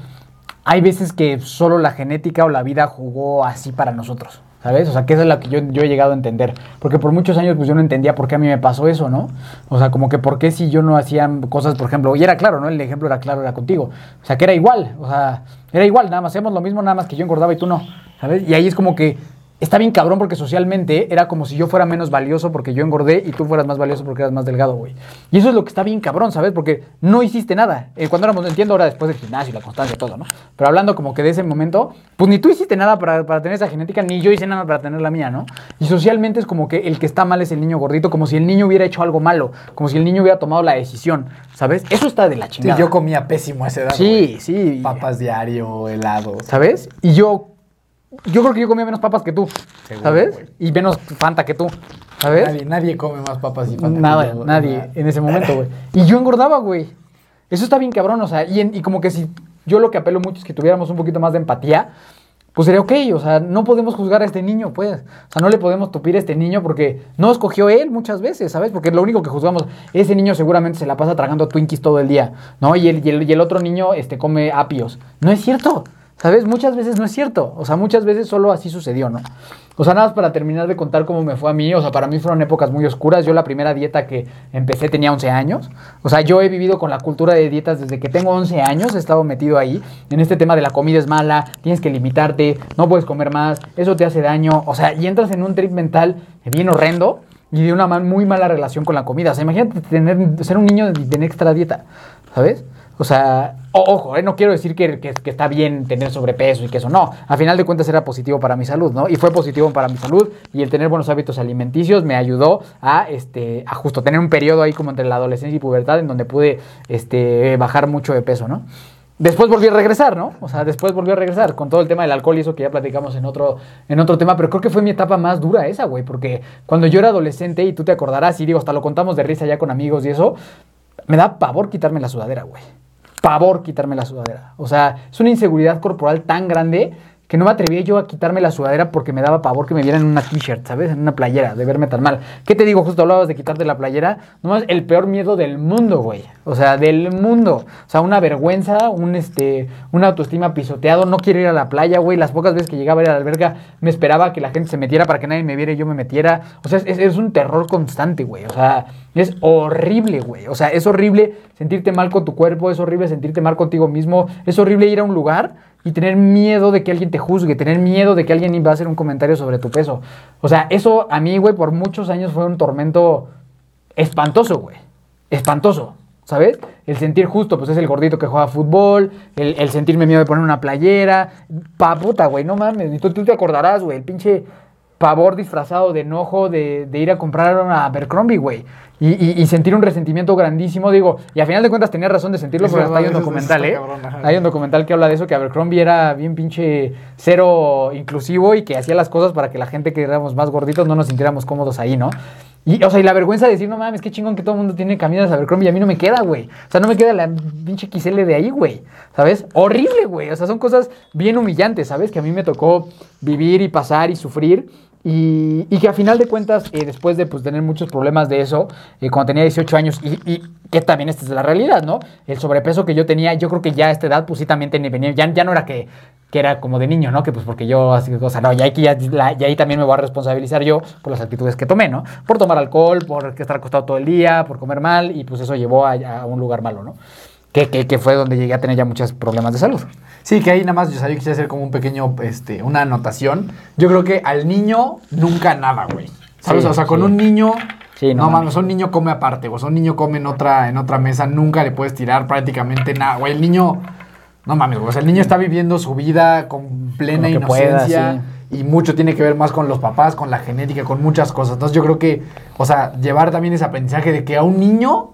hay veces que solo la genética o la vida jugó así para nosotros. ¿Sabes? O sea, que esa es la que yo, yo he llegado a entender. Porque por muchos años pues yo no entendía por qué a mí me pasó eso, ¿no? O sea, como que por qué si yo no hacía cosas, por ejemplo, y era claro, ¿no? El ejemplo era claro, era contigo. O sea, que era igual, o sea, era igual, nada más hacíamos lo mismo, nada más que yo engordaba y tú no, ¿sabes? Y ahí es como que está bien cabrón porque socialmente era como si yo fuera menos valioso porque yo engordé y tú fueras más valioso porque eras más delgado, güey. Y eso es lo que está bien cabrón, ¿sabes? Porque no hiciste nada. Eh, cuando éramos, entiendo ahora después del gimnasio y la constancia y todo, ¿no? Pero hablando como que de ese momento, pues ni tú hiciste nada para, para tener esa genética, ni yo hice nada para tener la mía, ¿no? Y socialmente es como que el que está mal es el niño gordito, como si el niño hubiera hecho algo malo, como si el niño hubiera tomado la decisión, ¿sabes? Eso está de la Sí, chingada. yo comía pésimo a esa edad. Sí, sí. Papas diario, helados. ¿Sabes? Y yo, yo creo que yo comía menos papas que tú, Seguro, ¿sabes? Y menos Fanta que tú, ¿sabes? Nadie, nadie come más papas y Fanta que Nada, yo, nadie nada. en ese momento, güey. Y yo engordaba, güey. Eso está bien cabrón, o sea, y, en- y como que si yo lo que apelo mucho es que tuviéramos un poquito más de empatía, pues sería ok, o sea, no podemos juzgar a este niño, pues. O sea, no le podemos tupir a este niño porque no escogió él muchas veces, ¿sabes? Porque lo único que juzgamos, ese niño seguramente se la pasa tragando Twinkies todo el día, ¿no? Y el, y el, y el otro niño este, come apios. No es cierto, ¿sabes? Muchas veces no es cierto. O sea, muchas veces solo así sucedió, ¿no? O sea, nada más para terminar de contar cómo me fue a mí, o sea, para mí fueron épocas muy oscuras. Yo la primera dieta que empecé tenía 11 años. O sea, yo he vivido con la cultura de dietas desde que tengo 11 años, he estado metido ahí en este tema de la comida es mala, tienes que limitarte, no puedes comer más, eso te hace daño. O sea, y entras en un trip mental bien horrendo y de una muy mala relación con la comida. O sea, imagínate tener, ser un niño de, de extra dieta, ¿sabes? O sea, ojo, eh, no quiero decir que, está bien tener sobrepeso y que eso no. A final de cuentas era positivo para mi salud, ¿no? Y fue positivo para mi salud y el tener buenos hábitos alimenticios me ayudó a, este, a justo tener un periodo ahí como entre la adolescencia y pubertad en donde pude este, bajar mucho de peso, ¿no? Después volví a regresar, ¿no? O sea, después volví a regresar con todo el tema del alcohol y eso que ya platicamos en otro, en otro tema, pero creo que fue mi etapa más dura esa, güey, porque cuando yo era adolescente, y tú te acordarás, y digo, hasta lo contamos de risa ya con amigos y eso, me da pavor quitarme la sudadera, güey. Pavor quitarme la sudadera. O sea, es una inseguridad corporal tan grande que no me atrevía yo a quitarme la sudadera porque me daba pavor que me vieran en una t-shirt, ¿sabes? En una playera, de verme tan mal. ¿Qué te digo? Justo hablabas de quitarte la playera. Nomás el peor miedo del mundo, güey. O sea, del mundo. O sea, una vergüenza, un este, una autoestima pisoteado. No quiero ir a la playa, güey. Las pocas veces que llegaba a ir a la alberga me esperaba que la gente se metiera para que nadie me viera y yo me metiera. O sea, es, es un terror constante, güey. O sea, es horrible, güey. O sea, es horrible sentirte mal con tu cuerpo, es horrible sentirte mal contigo mismo, es horrible ir a un lugar y tener miedo de que alguien te juzgue, tener miedo de que alguien va a hacer un comentario sobre tu peso. O sea, eso a mí, güey, por muchos años fue un tormento espantoso, güey. Espantoso. ¿Sabes? El sentir justo, pues es el gordito que juega fútbol, el, sentirme miedo de poner una playera. Pa puta, güey, no mames. Tú, tú te acordarás, güey, el pinche pavor disfrazado de enojo de, de ir a comprar a Abercrombie, güey. Y, y- y sentir un resentimiento grandísimo, digo, y a final de cuentas tenía razón de sentirlo, pero hasta hay un documental, ¿eh? cabrón. Hay un documental que habla de eso, que Abercrombie era bien pinche cero inclusivo y que hacía las cosas para que la gente que éramos más gorditos no nos sintiéramos cómodos ahí, ¿no? Y, o sea, y la vergüenza de decir, no mames, qué chingón que todo el mundo tiene camisas Abercrombie y a mí no me queda, güey. O sea, no me queda la pinche XL de ahí, güey. ¿Sabes? Horrible, güey. O sea, son cosas bien humillantes, ¿sabes? Que a mí me tocó vivir y pasar y sufrir. Y, y que a final de cuentas, eh, después de pues, tener muchos problemas de eso, eh, cuando tenía 18 años, y, y que también esta es la realidad, ¿no? El sobrepeso que yo tenía, yo creo que ya a esta edad, pues sí también tenía, venía- ya, ya no era que, que era como de niño, ¿no? Que pues porque yo, así, o sea, no, ya, aquí ya, ahí también me voy a responsabilizar yo por las actitudes que tomé, ¿no? Por tomar alcohol, por estar acostado todo el día, por comer mal, y pues eso llevó a un lugar malo, ¿no? Que, que, que fue donde llegué a tener ya muchos problemas de salud. Sí, que ahí nada más, yo, sabía que quisiera hacer como un pequeño, este, una anotación. Yo creo que al niño nunca nada, güey. ¿Sabes? Sí, o sea, con sí. un niño... Sí, no no, mames. un niño come aparte, o sea, un niño come en otra, en otra mesa, nunca le puedes tirar prácticamente nada, güey. El niño, no mames, güey, o sea, el niño está viviendo su vida con plena pueda, inocencia y mucho tiene que ver más con los papás, con la genética, con muchas cosas. Entonces yo creo que, o sea, llevar también ese aprendizaje de que a un niño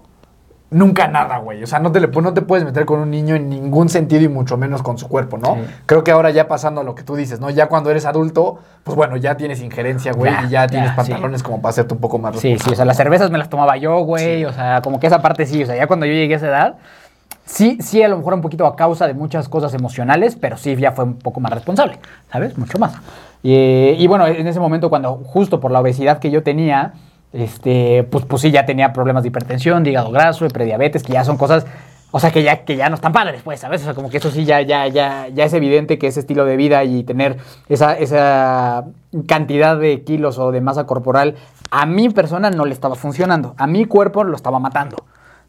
nunca nada, güey. O sea, no te, le, no te puedes meter con un niño en ningún sentido y mucho menos con su cuerpo, ¿no? Sí. Creo que ahora ya pasando a lo que tú dices, ¿no? Ya cuando eres adulto, pues bueno, ya tienes injerencia, güey, y ya ya, tienes sí. pantalones como para hacerte un poco más Sí, sí, o sea, las cervezas me las tomaba yo, güey, o sea, como que esa parte sí, o sea, ya cuando yo llegué a esa edad, sí, sí, a lo mejor un poquito a causa de muchas cosas emocionales, pero sí ya fue un poco más responsable, ¿sabes? Mucho más. Y, y bueno, en ese momento cuando justo por la obesidad que yo tenía, este, pues, pues sí, ya tenía problemas de hipertensión, de hígado graso, de prediabetes, que ya son cosas... O sea, que ya, que ya no están padres, pues, ¿sabes? O sea, como que eso sí ya, ya, ya, ya es evidente que ese estilo de vida y tener esa, esa cantidad de kilos o de masa corporal a mi persona no le estaba funcionando. A mi cuerpo lo estaba matando,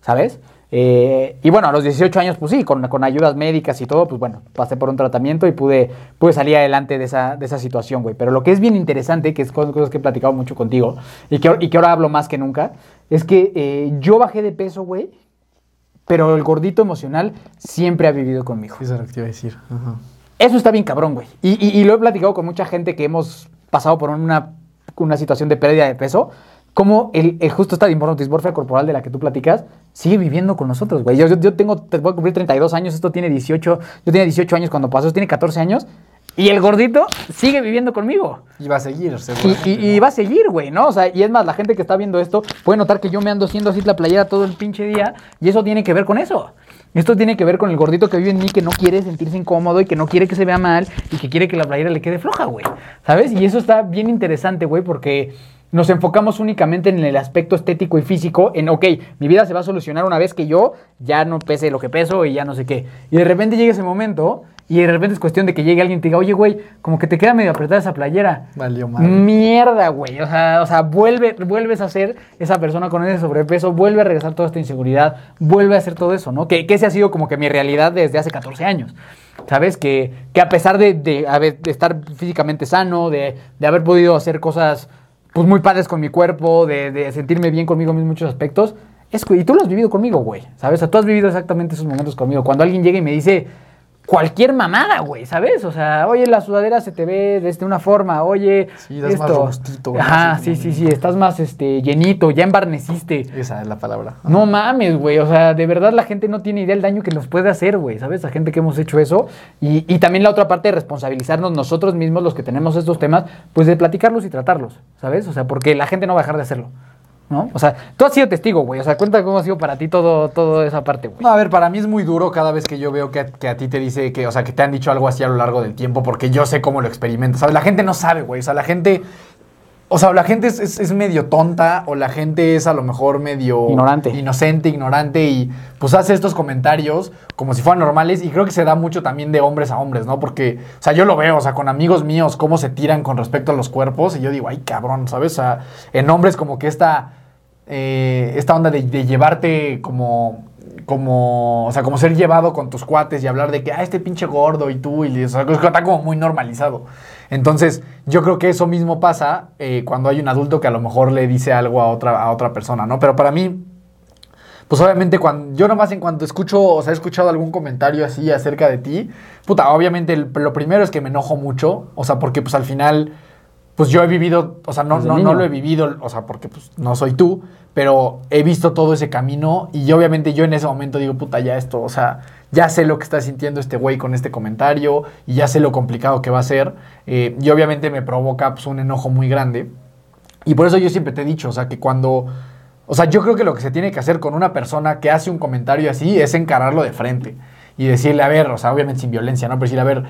¿sabes? Eh, y bueno, a los 18 años, pues sí, con, con ayudas médicas y todo, pues bueno, pasé por un tratamiento y pude, pude salir adelante de esa, de esa situación, güey. Pero lo que es bien interesante, que es cosas, cosas que he platicado mucho contigo y que, y que ahora hablo más que nunca, es que eh, yo bajé de peso, güey, pero el gordito emocional siempre ha vivido conmigo. Eso es lo que te iba a decir. Ajá. Eso está bien cabrón, güey. Y, y- y lo he platicado con mucha gente que hemos pasado por una, una situación de pérdida de peso. Como el, el justo esta dismor- dismorfia corporal de la que tú platicas sigue viviendo con nosotros, güey. Yo, yo, yo tengo, te voy a cumplir 32 años, esto tiene 18. Yo tenía 18 años cuando pasó, esto tiene 14 años. Y el gordito sigue viviendo conmigo. Y va a seguir, Y, seguramente. y- y va a seguir, güey, ¿no? O sea, y es más, la gente que está viendo esto puede notar que yo me ando haciendo así la playera todo el pinche día y eso tiene que ver con eso. Esto tiene que ver con el gordito que vive en mí que no quiere sentirse incómodo y que no quiere que se vea mal y que quiere que la playera le quede floja, güey. ¿Sabes? Y eso está bien interesante, güey, porque nos enfocamos únicamente en el aspecto estético y físico, en, ok, mi vida se va a solucionar una vez que yo ya no pese lo que peso y ya no sé qué. Y de repente llega ese momento y de repente es cuestión de que llegue alguien y te diga, oye, güey, como que te queda medio apretada esa playera. Valió madre. Mierda, güey. O sea, o sea vuelve, vuelves a ser esa persona con ese sobrepeso, vuelve a regresar toda esta inseguridad, vuelve a hacer todo eso, ¿no? Que, que ese ha sido como que mi realidad desde hace 14 años. ¿Sabes? Que, que a pesar de, de haber- de estar físicamente sano, de, de haber podido hacer cosas pues muy padres con mi cuerpo, de, de sentirme bien conmigo en muchos aspectos, es, y tú lo has vivido conmigo, güey. ¿Sabes? O tú has vivido exactamente esos momentos conmigo. Cuando alguien llega y me dice, cualquier mamada, güey, ¿sabes? O sea, oye, la sudadera se te ve desde una forma, oye, Sí, das más robustito, güey, Ajá, sí, sí, sí, estás más este llenito, ya embarneciste. Esa es la palabra. No mames, güey. O sea, de verdad la gente no tiene idea del daño que nos puede hacer, güey. ¿Sabes? La gente que hemos hecho eso. Y, y también la otra parte de responsabilizarnos nosotros mismos, los que tenemos estos temas, pues de platicarlos y tratarlos. ¿Sabes? O sea, porque la gente no va a dejar de hacerlo. ¿No? O sea, tú has sido testigo, güey. O sea, cuenta cómo ha sido para ti todo, todo esa parte, güey. No, a ver, para mí es muy duro cada vez que yo veo que, que a ti te dice que, o sea, que te han dicho algo así a lo largo del tiempo, porque yo sé cómo lo experimentas. ¿Sabes? La gente no sabe, güey. O sea, la gente. O sea, la gente es, es- es medio tonta o la gente es a lo mejor medio... Ignorante. Inocente, ignorante y pues hace estos comentarios como si fueran normales y creo que se da mucho también de hombres a hombres, ¿no? Porque, o sea, yo lo veo, o sea, con amigos míos, cómo se tiran con respecto a los cuerpos y yo digo, ay, cabrón, ¿sabes? O sea, en hombres como que esta, eh, esta onda de, de llevarte como como, o sea, como ser llevado con tus cuates y hablar de que, ah, este pinche gordo y tú, y o sea, está como muy normalizado. Entonces, yo creo que eso mismo pasa eh, cuando hay un adulto que a lo mejor le dice algo a otra, a otra persona, ¿no? Pero para mí, pues obviamente cuando yo nomás en cuanto escucho, o sea, he escuchado algún comentario así acerca de ti, puta, obviamente lo primero es que me enojo mucho, o sea, porque pues al final, pues yo he vivido, o sea, no, no, no lo he vivido, o sea, porque pues no soy tú, pero he visto todo ese camino y yo, obviamente yo en ese momento digo, puta, ya esto, o sea, ya sé lo que está sintiendo este güey con este comentario y ya sé lo complicado que va a ser eh, y obviamente me provoca pues un enojo muy grande. Y por eso yo siempre te he dicho, o sea, que cuando... O sea, yo creo que lo que se tiene que hacer con una persona que hace un comentario así es encararlo de frente y decirle, a ver, o sea, obviamente sin violencia, ¿no? Pero decirle, a ver,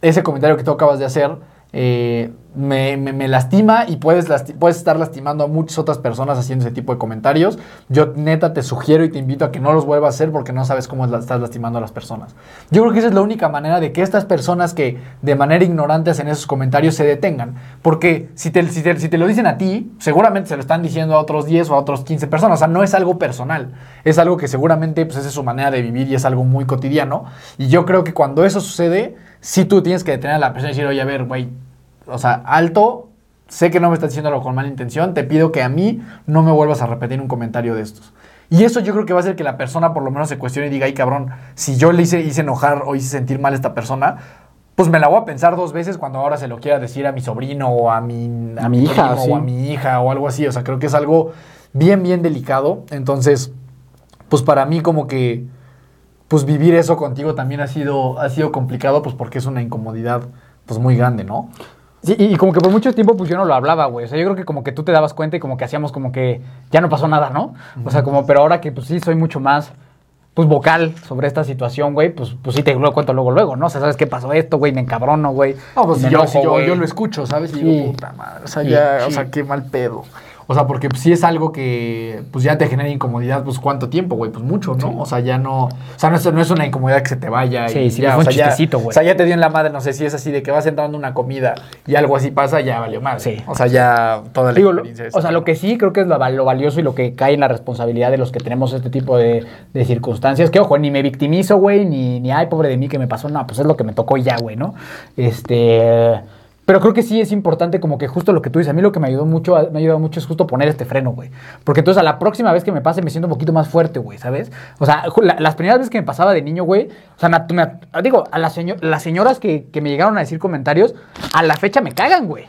ese comentario que tú acabas de hacer, eh, me, lastima y puedes, puedes estar lastimando a muchas otras personas haciendo ese tipo de comentarios. Yo neta te sugiero y te invito a que no los vuelvas a hacer porque no sabes cómo estás lastimando a las personas. Yo creo que esa es la única manera de que estas personas que de manera ignorante hacen esos comentarios se detengan. Porque si te, si te- si te lo dicen a ti, seguramente se lo están diciendo a otros 10 o a otros 15 personas. O sea, no es algo personal. Es algo que seguramente pues, es su manera de vivir y es algo muy cotidiano. Y yo creo que cuando eso sucede, sí tú tienes que detener a la persona y decir, oye, a ver, güey, o sea, alto, sé que no me estás diciéndolo con mala intención, te pido que a mí no me vuelvas a repetir un comentario de estos. Y eso yo creo que va a hacer que la persona por lo menos se cuestione y diga, ay cabrón, si yo le hice, hice enojar o hice sentir mal a esta persona, pues me la voy a pensar dos veces cuando ahora se lo quiera decir a mi sobrino o a mi, A mi hija, primo sí. o a mi hija o algo así. O sea, creo que es algo bien, bien delicado. Entonces, pues para mí como que pues vivir eso contigo también ha sido, ha sido complicado, pues porque es una incomodidad pues muy grande, ¿no? Sí, y, y como que por mucho tiempo pues yo no lo hablaba, güey. O sea, yo creo que como que tú te dabas cuenta y como que hacíamos como que ya no pasó nada, ¿no? O sea, como, pero ahora que pues sí soy mucho más pues vocal sobre esta situación, güey, pues, pues sí te lo cuento luego, luego, ¿no? O sea, ¿sabes qué pasó esto, güey? Me encabrono, güey. No, pues me yo, enojo, si yo, lo escucho, ¿sabes? Y Sí. digo, puta madre, o sea, Sí, ya, o sea, qué mal pedo. O sea, porque sí es algo que pues ya te genera incomodidad, pues cuánto tiempo, güey, pues mucho, ¿no? O sea, ya no, o sea, no es, no es una incomodidad que se te vaya Sí, y sí, ya, fue o un sea, chistecito, güey. O sea, ya te dio en la madre, no sé si es así de que vas entrando a una comida y algo así pasa, ya valió mal. Sí. O sea, ya toda la Digo, lo- experiencia es- o sea, lo que sí creo que es lo, lo valioso y lo que cae en la responsabilidad de los que tenemos este tipo de, de circunstancias, que ojo, ni me victimizo, güey, ni, ni, ay, pobre de mí que me pasó, no, pues es lo que me tocó ya, güey, ¿no? Este... Pero creo que sí es importante como que justo lo que tú dices, a mí lo que me ayudó mucho, me ha mucho es justo poner este freno, güey. Porque entonces a la próxima vez que me pase me siento un poquito más fuerte, güey, ¿sabes? O sea, las primeras veces que me pasaba de niño, güey, o sea, me, me- digo, a las, seño- las señoras que, que me llegaron a decir comentarios, a la fecha me cagan, güey.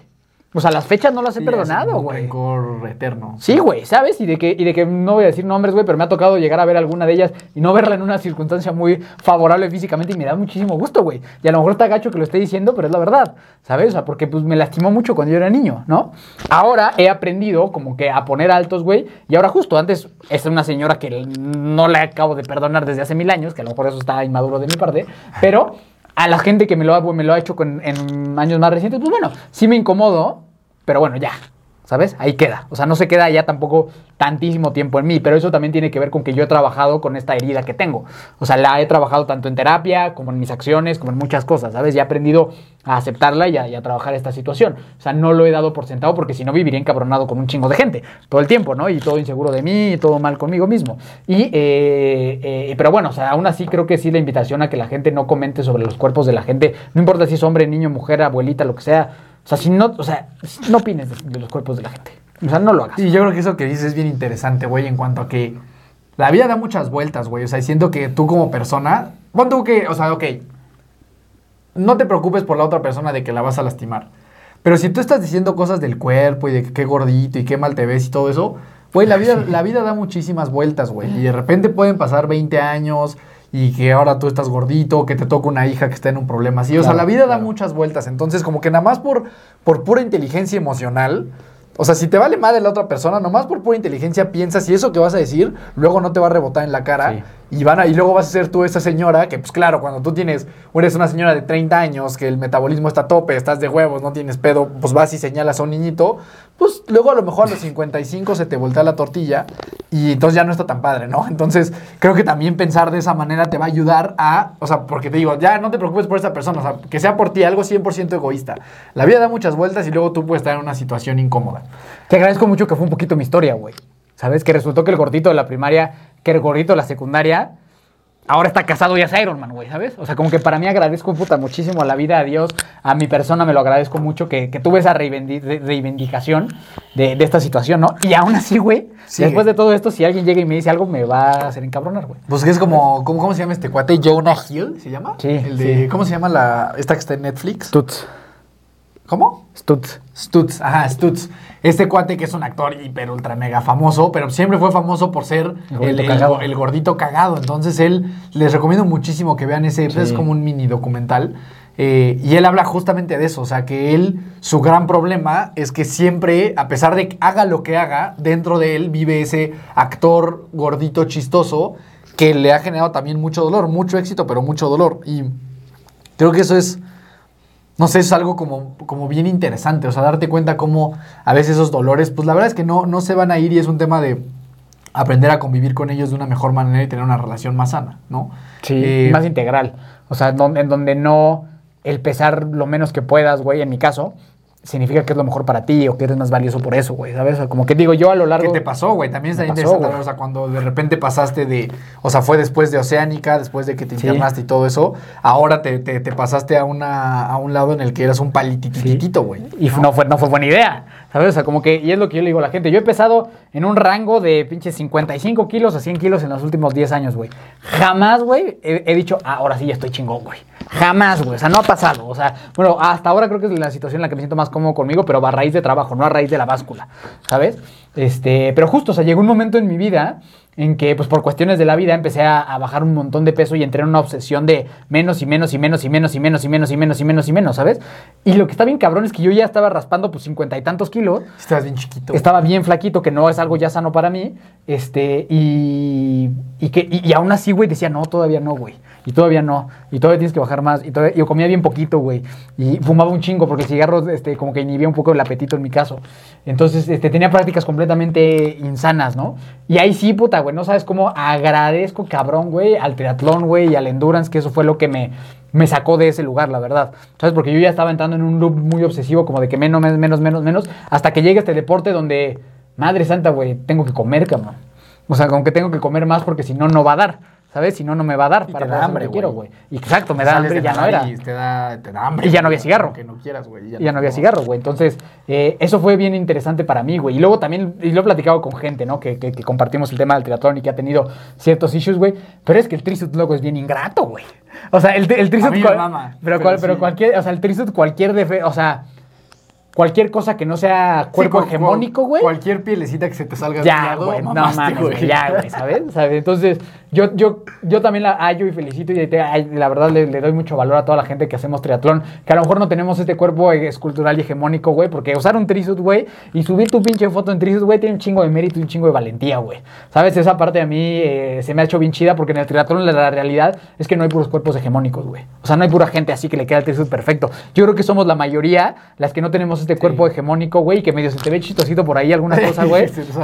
O sea, las fechas no las he Sí, perdonado, güey. rencor eterno. Sí, güey, ¿sabes? Y de, que, y de que no voy a decir nombres, güey, pero me ha tocado llegar a ver alguna de ellas y no verla en una circunstancia muy favorable físicamente y me da muchísimo gusto, güey. Y a lo mejor está gacho que lo esté diciendo, pero es la verdad, ¿sabes? O sea, porque pues me lastimó mucho cuando yo era niño, ¿no? Ahora he aprendido como que a poner altos, güey, y ahora justo antes es una señora que no le acabo de perdonar desde hace mil años, que a lo mejor eso está inmaduro de mi parte, pero a la gente que me lo ha, me lo ha hecho con- en años más recientes, pues bueno, sí me incomodo, pero bueno, ya. ¿Sabes? Ahí queda. O sea, no se queda ya tampoco tantísimo tiempo en mí, pero eso también tiene que ver con que yo he trabajado con esta herida que tengo. O sea, la he trabajado tanto en terapia como en mis acciones, como en muchas cosas, ¿sabes? Ya he aprendido a aceptarla y a, y a trabajar esta situación. O sea, no lo he dado por sentado porque si no viviría encabronado con un chingo de gente todo el tiempo, ¿no? Y todo inseguro de mí, y todo mal conmigo mismo. Y, eh, eh, pero bueno, o sea, aún así creo que sí la invitación a que la gente no comente sobre los cuerpos de la gente, no importa si es hombre, niño, mujer, abuelita, lo que sea. O sea, si no, o sea, no opines de, de los cuerpos de la gente. O sea, no lo hagas. Sí, yo creo que eso que dices es bien interesante, güey, en cuanto a que la vida da muchas vueltas, güey. O sea, y siento que tú como persona, pon tú que, o sea, ok, no te preocupes por la otra persona de que la vas a lastimar. Pero si tú estás diciendo cosas del cuerpo y de que qué gordito y qué mal te ves y todo eso, güey, la vida, la vida da muchísimas vueltas, güey. Y de repente pueden pasar 20 años y que ahora tú estás gordito, que te toca una hija que está en un problema así. O sea, la vida da muchas vueltas. Entonces, como que nada más por, por pura inteligencia emocional, o sea, si te vale madre la otra persona, nomás por pura inteligencia piensa si eso que vas a decir luego no te va a rebotar en la cara Sí. y van a, y luego vas a ser tú esa señora que pues claro, cuando tú tienes eres una señora de 30 años que el metabolismo está a tope, estás de huevos, no tienes pedo, pues vas y señalas a un niñito, pues luego a lo mejor a los 55 se te voltea la tortilla y entonces ya no está tan padre, ¿no? Entonces, creo que también pensar de esa manera te va a ayudar a, o sea, porque te digo, ya no te preocupes por esa persona, o sea, que sea por ti algo 100% egoísta. La vida da muchas vueltas y luego tú puedes estar en una situación incómoda. Te agradezco mucho que fue un poquito mi historia, güey. ¿Sabes? Que resultó que el gordito de la primaria, que el gordito de la secundaria, ahora está casado y es Iron Man, güey, ¿sabes? O sea, como que para mí agradezco puta muchísimo a la vida, a Dios, a mi persona me lo agradezco mucho que, que tuve esa reivindicación de, de esta situación, ¿no? Y aún así, güey, Sigue. después de todo esto, si alguien llega y me dice algo, me va a hacer encabronar, güey. Pues que es como, ¿cómo, cómo se llama este cuate? Jonah Hill, ¿se llama? Sí, El de, sí. ¿Cómo se llama la, esta que está en Netflix? Stutz. ¿Cómo? Stutz. Stutz, ajá, Stutz. Este cuate que es un actor hiper ultra mega famoso, pero siempre fue famoso por ser El gordito el, el- cagado. el gordito cagado. Entonces él, les recomiendo muchísimo que vean ese, es como un mini documental. Eh, y él habla justamente de eso, o sea, que él, su gran problema es que siempre, a pesar de que haga lo que haga, dentro de él vive ese actor gordito chistoso que le ha generado también mucho dolor, mucho éxito, pero mucho dolor. Y creo que eso es no sé, es algo como, como bien interesante, o sea, darte cuenta cómo a veces esos dolores, pues la verdad es que no, no se van a ir y es un tema de aprender a convivir con ellos de una mejor manera y tener una relación más sana, ¿no? Sí, Eh, más integral. O sea, en donde no el pesar lo menos que puedas, güey, en mi caso, significa que es lo mejor para ti o que eres más valioso por eso, güey, ¿sabes? O sea, como que digo yo a lo largo... ¿Qué te pasó, güey? También está pasó, interesante, güey. o sea, cuando de repente pasaste de, o sea, fue después de Oceánica, después de que te Sí. internaste y todo eso, ahora te, te- te pasaste a, una, a un lado en el que eras un palitititito, güey. Y no fue, no fue buena idea, ¿sabes? O sea, como que, y es lo que yo le digo a la gente, yo he pesado en un rango de pinches 55 kilos a 100 kilos en los últimos 10 años, güey. Jamás, güey, he, he dicho, ah, ahora sí ya estoy chingón, güey. Jamás, güey, o sea, no ha pasado. O sea, bueno, hasta ahora creo que es la situación en la que me siento más cómodo conmigo, pero va a raíz de trabajo, no a raíz de la báscula, ¿sabes? Este, pero justo, o sea, llegó un momento en mi vida en que, pues por cuestiones de la vida, empecé a, a bajar un montón de peso y entré en una obsesión de menos y menos y menos y menos y menos y menos y menos y menos y menos, ¿sabes? Y lo que está bien cabrón es que yo ya estaba raspando pues cincuenta y tantos kilos. Estabas bien chiquito. Estaba bien flaquito, que no es algo ya sano para mí. Este, y, y, que, y, aún así, güey, decía, no, todavía no, güey. Y todavía no. Y todavía tienes que bajar más. Y todavía, yo comía bien poquito, güey. Y fumaba un chingo, porque el cigarro, este, como que inhibía un poco el apetito en mi caso. Entonces, este, tenía prácticas completamente insanas, ¿no? Y ahí sí, puta, güey, no sabes cómo agradezco, cabrón, güey, al triatlón, güey, y al endurance, que eso fue lo que me, me sacó de ese lugar, la verdad. ¿Sabes? Porque yo ya estaba entrando en un loop muy obsesivo, como de que menos, menos, menos, menos, menos, hasta que llegue este deporte donde, madre santa, güey, tengo que comer, cabrón. O sea, como que tengo que comer más porque si no, no va a dar. ¿Sabes? Si no, no me va a dar Y para te da hambre, que quiero, güey. Exacto, me da hambre y ya no era. Te da, te da hambre. Y ya no había cigarro. aunque no quieras, güey. Y ya no había cigarro, güey. Entonces, eh, eso fue bien interesante para mí, güey. Y luego también, y lo he platicado con gente, ¿no? Que, que- que compartimos el tema del triatlón y que ha tenido ciertos issues, güey. Pero es que el trisuit loco es bien ingrato, güey. O sea, el, el trisuit... pero, pero cual- pero cualquier, o sea, el trisuit cualquier defe- o sea, cualquier cosa que no sea Sí, cuerpo cu- cu- hegemónico, güey. Cualquier pielecita que se te salga de Ya, lado, güey, no mames, güey, ya, güey, ¿sabes? ¿sabes? Entonces, yo, yo, yo también la hallo y felicito y te- ay, la verdad le, le doy mucho valor a toda la gente que hacemos triatlón, que a lo mejor no tenemos este cuerpo eh, escultural y hegemónico, güey, porque usar un trisuit, güey, y subir tu pinche foto en trisuit, güey, tiene un chingo de mérito y un chingo de valentía, güey. ¿Sabes? Esa parte a mí eh, se me ha hecho bien chida porque en el triatlón la, la realidad es que no hay puros cuerpos hegemónicos, güey. O sea, no hay pura gente así que le queda el trisuit perfecto. Yo creo que somos la mayoría las que no tenemos este cuerpo hegemónico, güey, y que medio se te ve chistosito por ahí alguna cosa, güey.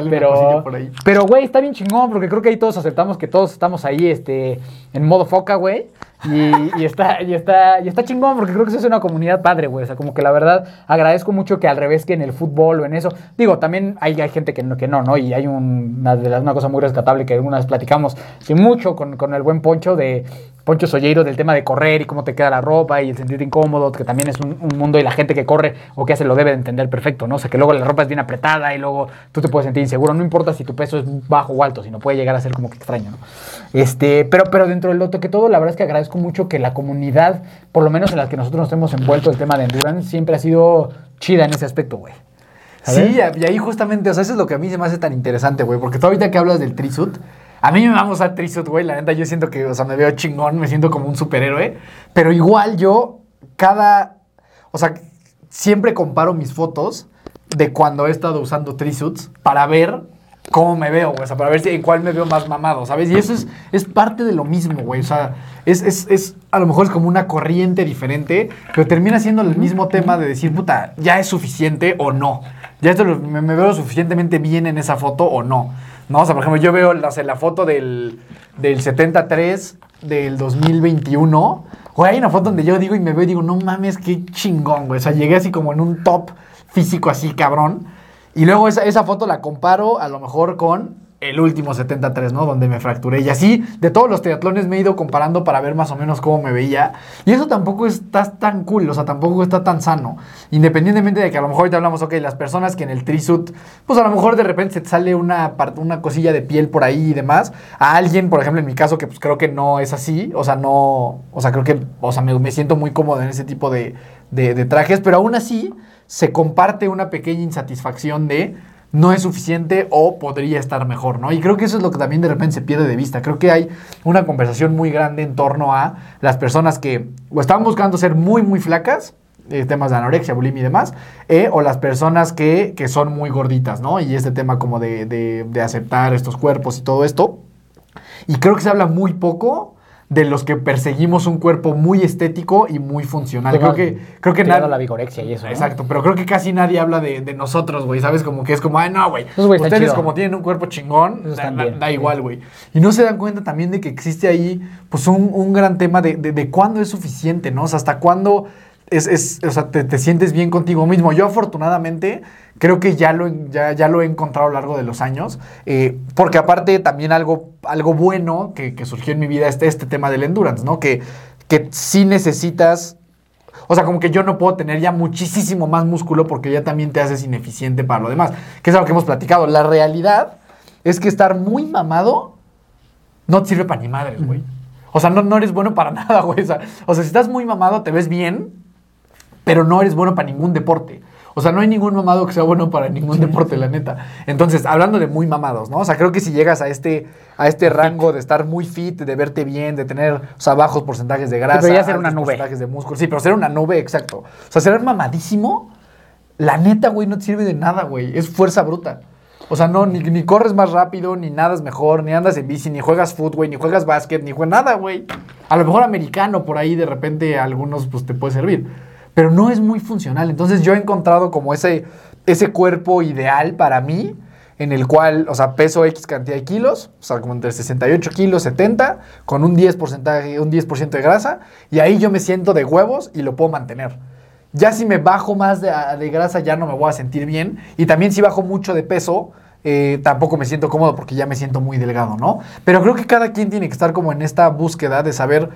Pero, pero, güey, está bien chingón, porque creo que ahí todos aceptamos que todos estamos ahí, este, en modo foca, güey. Y, está, y, está, y está chingón, porque creo que eso es una comunidad padre, güey. O sea, como que la verdad agradezco mucho que al revés que en el fútbol o en eso. Digo, también hay, hay gente que no, que no, ¿no? Y hay un- una, una cosa muy rescatable que alguna vez platicamos mucho con, con el buen Poncho de Poncho Solleiro del tema de correr y cómo te queda la ropa y el sentirte incómodo, que también es un, un mundo y la gente que corre o que hace lo debe de entender perfecto, ¿no? O sea, que luego la ropa es bien apretada y luego tú te puedes sentir inseguro, no importa si tu peso es bajo o alto, sino puede llegar a ser como que extraño, ¿no? Este, pero, pero dentro del otro que todo, la verdad es que agradezco mucho que la comunidad, por lo menos en la que nosotros nos hemos envuelto el tema de endurance, siempre ha sido chida en ese aspecto, güey. Sí, y ahí justamente, o sea, eso es lo que a mí se me hace tan interesante, güey. Porque tú ahorita que hablas del trisuit, a mí me vamos a trisuit, güey. La neta, yo siento que, o sea, me veo chingón, me siento como un superhéroe. Pero igual yo, cada. O sea, siempre comparo mis fotos de cuando he estado usando trisuits para ver cómo me veo, güey. O sea, para ver en cuál me veo más mamado, ¿sabes? Y eso es, es parte de lo mismo, güey. O sea, es, es, es, a lo mejor es como una corriente diferente, pero termina siendo el mismo tema de decir, puta, ya es suficiente o no. Ya esto me, me veo suficientemente bien en esa foto o no. No, o sea, por ejemplo, yo veo la, o sea, la foto del, del 73 del 2021. Güey, hay una foto donde yo digo y me veo y digo, no mames, qué chingón, güey. O sea, llegué así como en un top físico así, cabrón. Y luego esa, esa foto la comparo a lo mejor con el último 73, ¿no? Donde me fracturé. Y así, de todos los triatlones me he ido comparando para ver más o menos cómo me veía. Y eso tampoco está tan cool, o sea, tampoco está tan sano. Independientemente de que a lo mejor ahorita hablamos, ok, las personas que en el trisuit, pues a lo mejor de repente se te sale una, una cosilla de piel por ahí y demás. A alguien, por ejemplo, en mi caso, que pues creo que no es así, o sea, no, o sea, creo que, o sea, me, siento muy cómodo en ese tipo de- de trajes, pero aún así se comparte una pequeña insatisfacción de no es suficiente o podría estar mejor, ¿no? Y creo que eso es lo que también de repente se pierde de vista. Creo que hay una conversación muy grande en torno a las personas que o están buscando ser muy, muy flacas, eh, temas de anorexia, bulimia y demás, eh, o las personas que, que son muy gorditas, ¿no? Y este tema como de, de- de aceptar estos cuerpos y todo esto. Y creo que se habla muy poco de los que perseguimos un cuerpo muy estético y muy funcional. Creo que, creo que nadie- la vigorexia y eso, ¿no? Exacto, pero creo que casi nadie habla de, de nosotros, güey. ¿Sabes? Como que es como, ay, no, güey. Ustedes, chido. como tienen un cuerpo chingón, da, da- da igual, güey. Y no se dan cuenta también de que existe ahí, pues, un, un gran tema de, de, de cuándo es suficiente, ¿no? O sea, hasta cuándo es, es- o sea, te, te sientes bien contigo mismo. Yo, afortunadamente, creo que ya lo, ya, ya lo he encontrado a lo largo de los años. eh, porque aparte, también algo, algo bueno que, que surgió en mi vida es este tema del endurance, ¿no? Que, que sí necesitas o sea, como que yo no puedo tener ya muchísimo más músculo porque ya también te haces ineficiente para lo demás. Que es algo que hemos platicado. La realidad es que estar muy mamado no te sirve para ni madres, güey. O sea, no, no eres bueno para nada, güey. O sea, o sea, si estás muy mamado, te ves bien, pero no eres bueno para ningún deporte. O sea, no hay ningún mamado que sea bueno para ningún deporte, la neta. Entonces, hablando de muy mamados, ¿no? O sea, creo que si llegas a este, a este rango de estar muy fit, de verte bien, de tener, o sea, bajos porcentajes de grasa, pero ya ser una nube. porcentajes de músculo. Sí, pero ser una nube, exacto. O sea, ser mamadísimo, la neta, güey, no te sirve de nada, güey. Es fuerza bruta. O sea, no, ni, ni corres más rápido, ni nadas mejor, ni andas en bici, ni juegas fútbol, güey, ni juegas básquet, ni juegas nada, güey. A lo mejor americano por ahí de repente a algunos pues te puede servir. Pero no es muy funcional. Entonces yo he encontrado como ese, ese cuerpo ideal para mí, en el cual, o sea, peso X cantidad de kilos, o sea, como entre 68 kilos, 70, con un 10%, un 10 de grasa, y ahí yo me siento de huevos y lo puedo mantener. Ya si me bajo más de, grasa ya no me voy a sentir bien. Y también si bajo mucho de peso, eh, tampoco me siento cómodo porque ya me siento muy delgado, ¿no? Pero creo que cada quien tiene que estar como en esta búsqueda de saber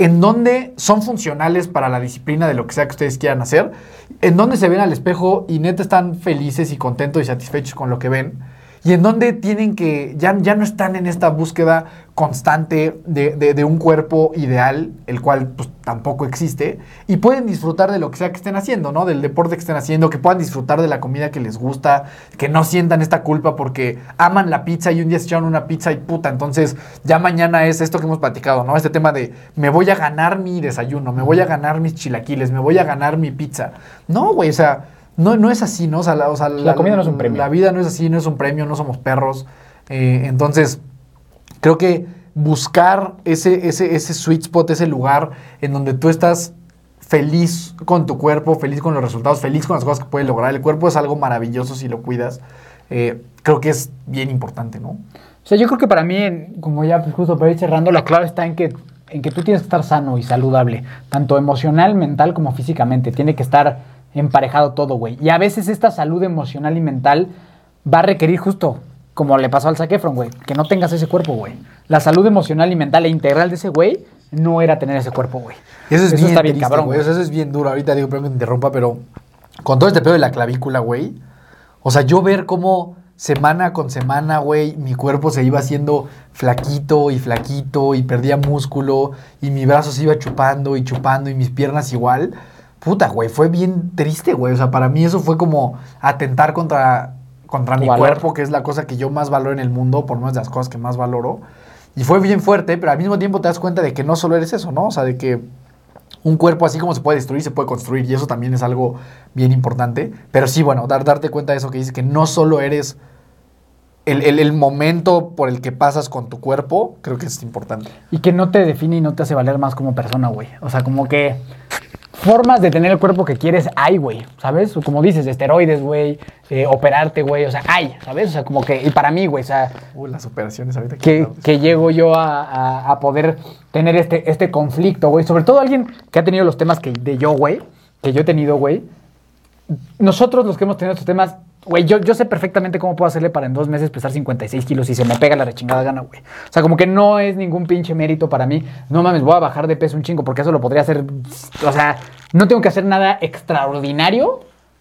en dónde son funcionales para la disciplina de lo que sea que ustedes quieran hacer, en dónde se ven al espejo y neta están felices y contentos y satisfechos con lo que ven, y en dónde tienen que, ya, ya no están en esta búsqueda constante de, de- de un cuerpo ideal, el cual pues tampoco existe, y pueden disfrutar de lo que sea que estén haciendo, ¿no? Del deporte que estén haciendo, que puedan disfrutar de la comida que les gusta, que no sientan esta culpa porque aman la pizza y un día se echaron una pizza y puta, entonces ya mañana es esto que hemos platicado, ¿no? Este tema de me voy a ganar mi desayuno, me voy a ganar mis chilaquiles, me voy a ganar mi pizza. No, güey, o sea, no, no es así, ¿no? O sea, la, o sea, La comida no es un premio. La vida no es así, no es un premio, no somos perros. Eh, entonces, creo que buscar ese, ese, ese sweet spot, ese lugar en donde tú estás feliz con tu cuerpo, feliz con los resultados, feliz con las cosas que puedes lograr. El cuerpo es algo maravilloso si lo cuidas. Eh, creo que es bien importante, ¿no? O sea, yo creo que para mí, como ya pues, justo para ir cerrando, la clave está en que, en que tú tienes que estar sano y saludable, tanto emocional, mental como físicamente. Tiene que estar emparejado todo, güey. Y a veces esta salud emocional y mental va a requerir justo, como le pasó al Zac Efron, güey, que no tengas ese cuerpo, güey. La salud emocional y mental e integral de ese güey no era tener ese cuerpo, güey. Eso es bien está bien triste, cabrón, güey. eso es bien duro. Ahorita digo, perdón que te interrumpa, pero con todo este pedo de la clavícula, güey. O sea, yo ver cómo semana con semana, güey, mi cuerpo se iba haciendo flaquito y flaquito y perdía músculo y mi brazo se iba chupando y chupando y mis piernas igual. Puta, güey, fue bien triste, güey. O sea, para mí eso fue como atentar contra, contra mi valor. cuerpo, que es la cosa que yo más valoro en el mundo, por lo menos de las cosas que más valoro. Y fue bien fuerte, pero al mismo tiempo te das cuenta de que no solo eres eso, ¿no? O sea, de que un cuerpo así como se puede destruir, se puede construir. Y eso también es algo bien importante. Pero sí, bueno, dar, darte cuenta de eso que dice que no solo eres el, el- el momento por el que pasas con tu cuerpo, creo que es importante. Y que no te define y no te hace valer más como persona, güey. O sea, como que formas de tener el cuerpo que quieres hay, güey. ¿Sabes? Como dices, esteroides, güey. eh, operarte, güey. O sea, hay, ¿sabes? O sea, como que, y para mí, güey, o sea, Uy, las operaciones ahorita. que, llego yo a, a- a poder tener este, este conflicto, güey. Sobre todo alguien que ha tenido los temas que, de yo, güey. Que yo he tenido, güey. Nosotros los que hemos tenido estos temas, güey, yo, yo sé perfectamente cómo puedo hacerle para en dos meses pesar 56 kilos y se me pega la rechingada gana, güey. O sea, como que no es ningún pinche mérito para mí. No mames, voy a bajar de peso un chingo porque eso lo podría hacer. O sea, no tengo que hacer nada extraordinario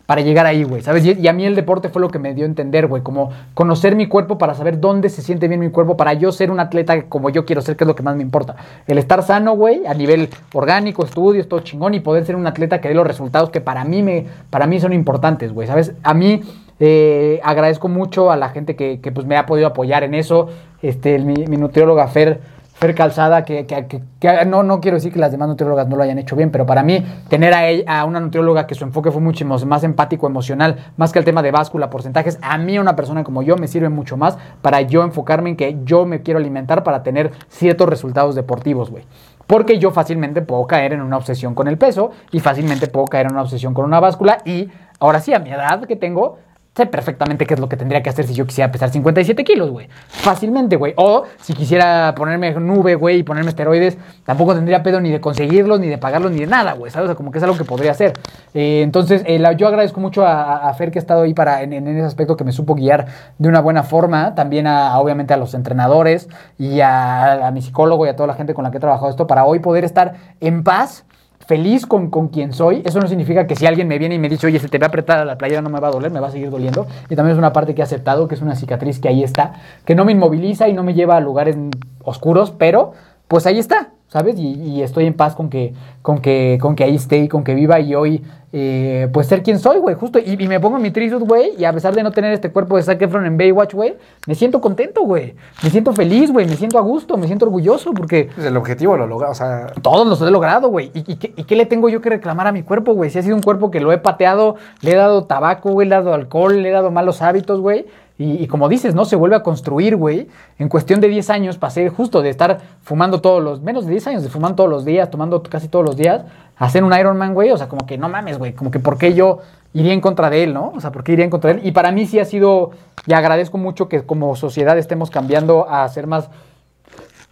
para llegar ahí, güey, ¿sabes? Y, a mí el deporte fue lo que me dio a entender, güey, como conocer mi cuerpo para saber dónde se siente bien mi cuerpo, para yo ser un atleta como yo quiero ser, que es lo que más me importa. El estar sano, güey, a nivel orgánico, estudios, todo chingón, y poder ser un atleta que dé los resultados que para mí, me, para mí son importantes, güey, ¿sabes? A mí eh, agradezco mucho a la gente que, que, pues me ha podido apoyar en eso. Este, mi, mi nutrióloga Fer Fer Calzada, que, que- que- no, no quiero decir que las demás nutriólogas no lo hayan hecho bien, pero para mí tener a, ella- a una nutrióloga que su enfoque fue mucho más empático, emocional, más que el tema de báscula, porcentajes, a mí una persona como yo me sirve mucho más para yo enfocarme en que yo me quiero alimentar para tener ciertos resultados deportivos, güey. Porque yo fácilmente puedo caer en una obsesión con el peso y fácilmente puedo caer en una obsesión con una báscula y ahora sí, a mi edad que tengo, sé perfectamente qué es lo que tendría que hacer si yo quisiera pesar 57 kilos, güey. Fácilmente, güey. O si quisiera ponerme nube, güey, y ponerme esteroides, tampoco tendría pedo ni de conseguirlos, ni de pagarlos, ni de nada, güey. ¿Sabes? O sea, como que es algo que podría hacer. Eh, entonces, eh, yo agradezco mucho a, Fer que ha estado ahí para, en, ese aspecto que me supo guiar de una buena forma. También, a, a, obviamente, a los entrenadores y a, a mi psicólogo y a toda la gente con la que he trabajado esto para hoy poder estar en paz feliz con, con quien soy. Eso no significa que si alguien me viene y me dice, oye, se te va a apretar la playera, no me va a doler, me va a seguir doliendo. Y también es una parte que he aceptado, que es una cicatriz que ahí está, que no me inmoviliza y no me lleva a lugares oscuros, pero pues ahí está, ¿sabes? Y, y estoy en paz con que, con, que, con que ahí esté y con que viva y hoy, eh, pues ser quien soy, güey, justo. Y, y me pongo mi trisut, güey, y a pesar de no tener este cuerpo de Zac Efron en Baywatch, güey, me siento contento, güey. Me siento feliz, güey, me siento a gusto, me siento orgulloso porque Pues el objetivo lo logra, o sea, todos los he logrado, güey. ¿Y, y qué, y qué le tengo yo que reclamar a mi cuerpo, güey? Si ha sido un cuerpo que lo he pateado, le he dado tabaco, güey, le he dado alcohol, le he dado malos hábitos, güey. Y, y como dices, ¿no? Se vuelve a construir, güey. En cuestión de 10 años pasé justo de estar fumando todos los... Menos de 10 años de fumar todos los días, tomando casi todos los días, a hacer un Ironman, güey. O sea, como que no mames, güey. Como que por qué yo iría en contra de él, ¿no? O sea, ¿por qué iría en contra de él? Y para mí sí ha sido... Y agradezco mucho que como sociedad estemos cambiando a ser más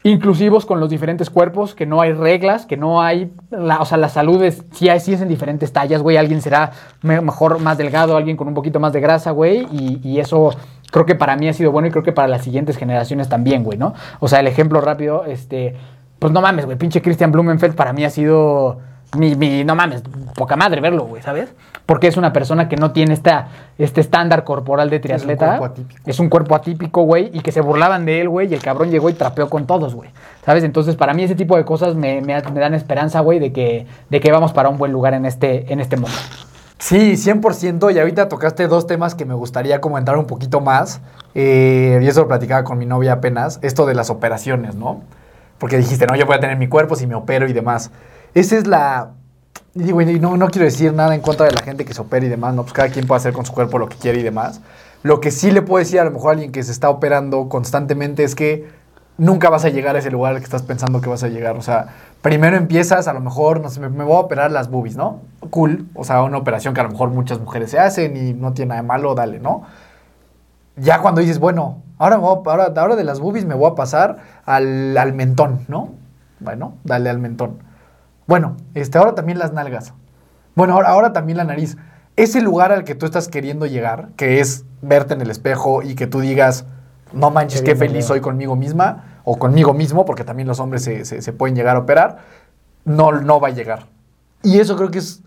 inclusivos con los diferentes cuerpos, que no hay reglas, que no hay, o sea, la salud es, sí, hay, sí es en diferentes tallas, güey, alguien será me- mejor más delgado, alguien con un poquito más de grasa, güey, y, y eso creo que para mí ha sido bueno y creo que para las siguientes generaciones también, güey, ¿no? O sea, el ejemplo rápido, este, pues no mames, güey, pinche Christian Blumenfeld para mí ha sido mi, mi- no mames, poca madre verlo, güey, ¿sabes? Porque es una persona que no tiene esta, este estándar corporal de triatleta. cuerpo atípico. Es un cuerpo atípico, güey, y que se burlaban de él, güey, y el cabrón llegó y trapeó con todos, güey. ¿Sabes? Entonces, para mí ese tipo de cosas me, me- me dan esperanza, güey, de que, de que vamos para un buen lugar en este, en este mundo. Sí, 100%. Y ahorita tocaste dos temas que me gustaría comentar un poquito más. Eh, y eso lo platicaba con mi novia apenas. Esto de las operaciones, ¿no? Porque dijiste, no, yo voy a tener mi cuerpo si me opero y demás. Esa es la... Y digo, y no, no quiero decir nada en contra de la gente que se opera y demás, ¿no? Pues cada quien puede hacer con su cuerpo lo que quiere y demás. Lo que sí le puedo decir a lo mejor a alguien que se está operando constantemente es que nunca vas a llegar a ese lugar al que estás pensando que vas a llegar. O sea, primero empiezas, a lo mejor, no sé, me, me voy a operar las boobies, ¿no? Cool. O sea, una operación que a lo mejor muchas mujeres se hacen y no tiene nada de malo, dale, ¿no? Ya cuando dices, bueno, ahora, me voy a- ahora, ahora de las boobies me voy a pasar al, al mentón, ¿no? Bueno, dale al mentón. Bueno, este, ahora también las nalgas. Bueno, ahora, ahora también la nariz. Ese lugar al que tú estás queriendo llegar, que es verte en el espejo y que tú digas, no manches, Qué feliz veo". soy conmigo misma o conmigo mismo, porque también los hombres se, se- se pueden llegar a operar, no, no va a llegar. Y eso creo que es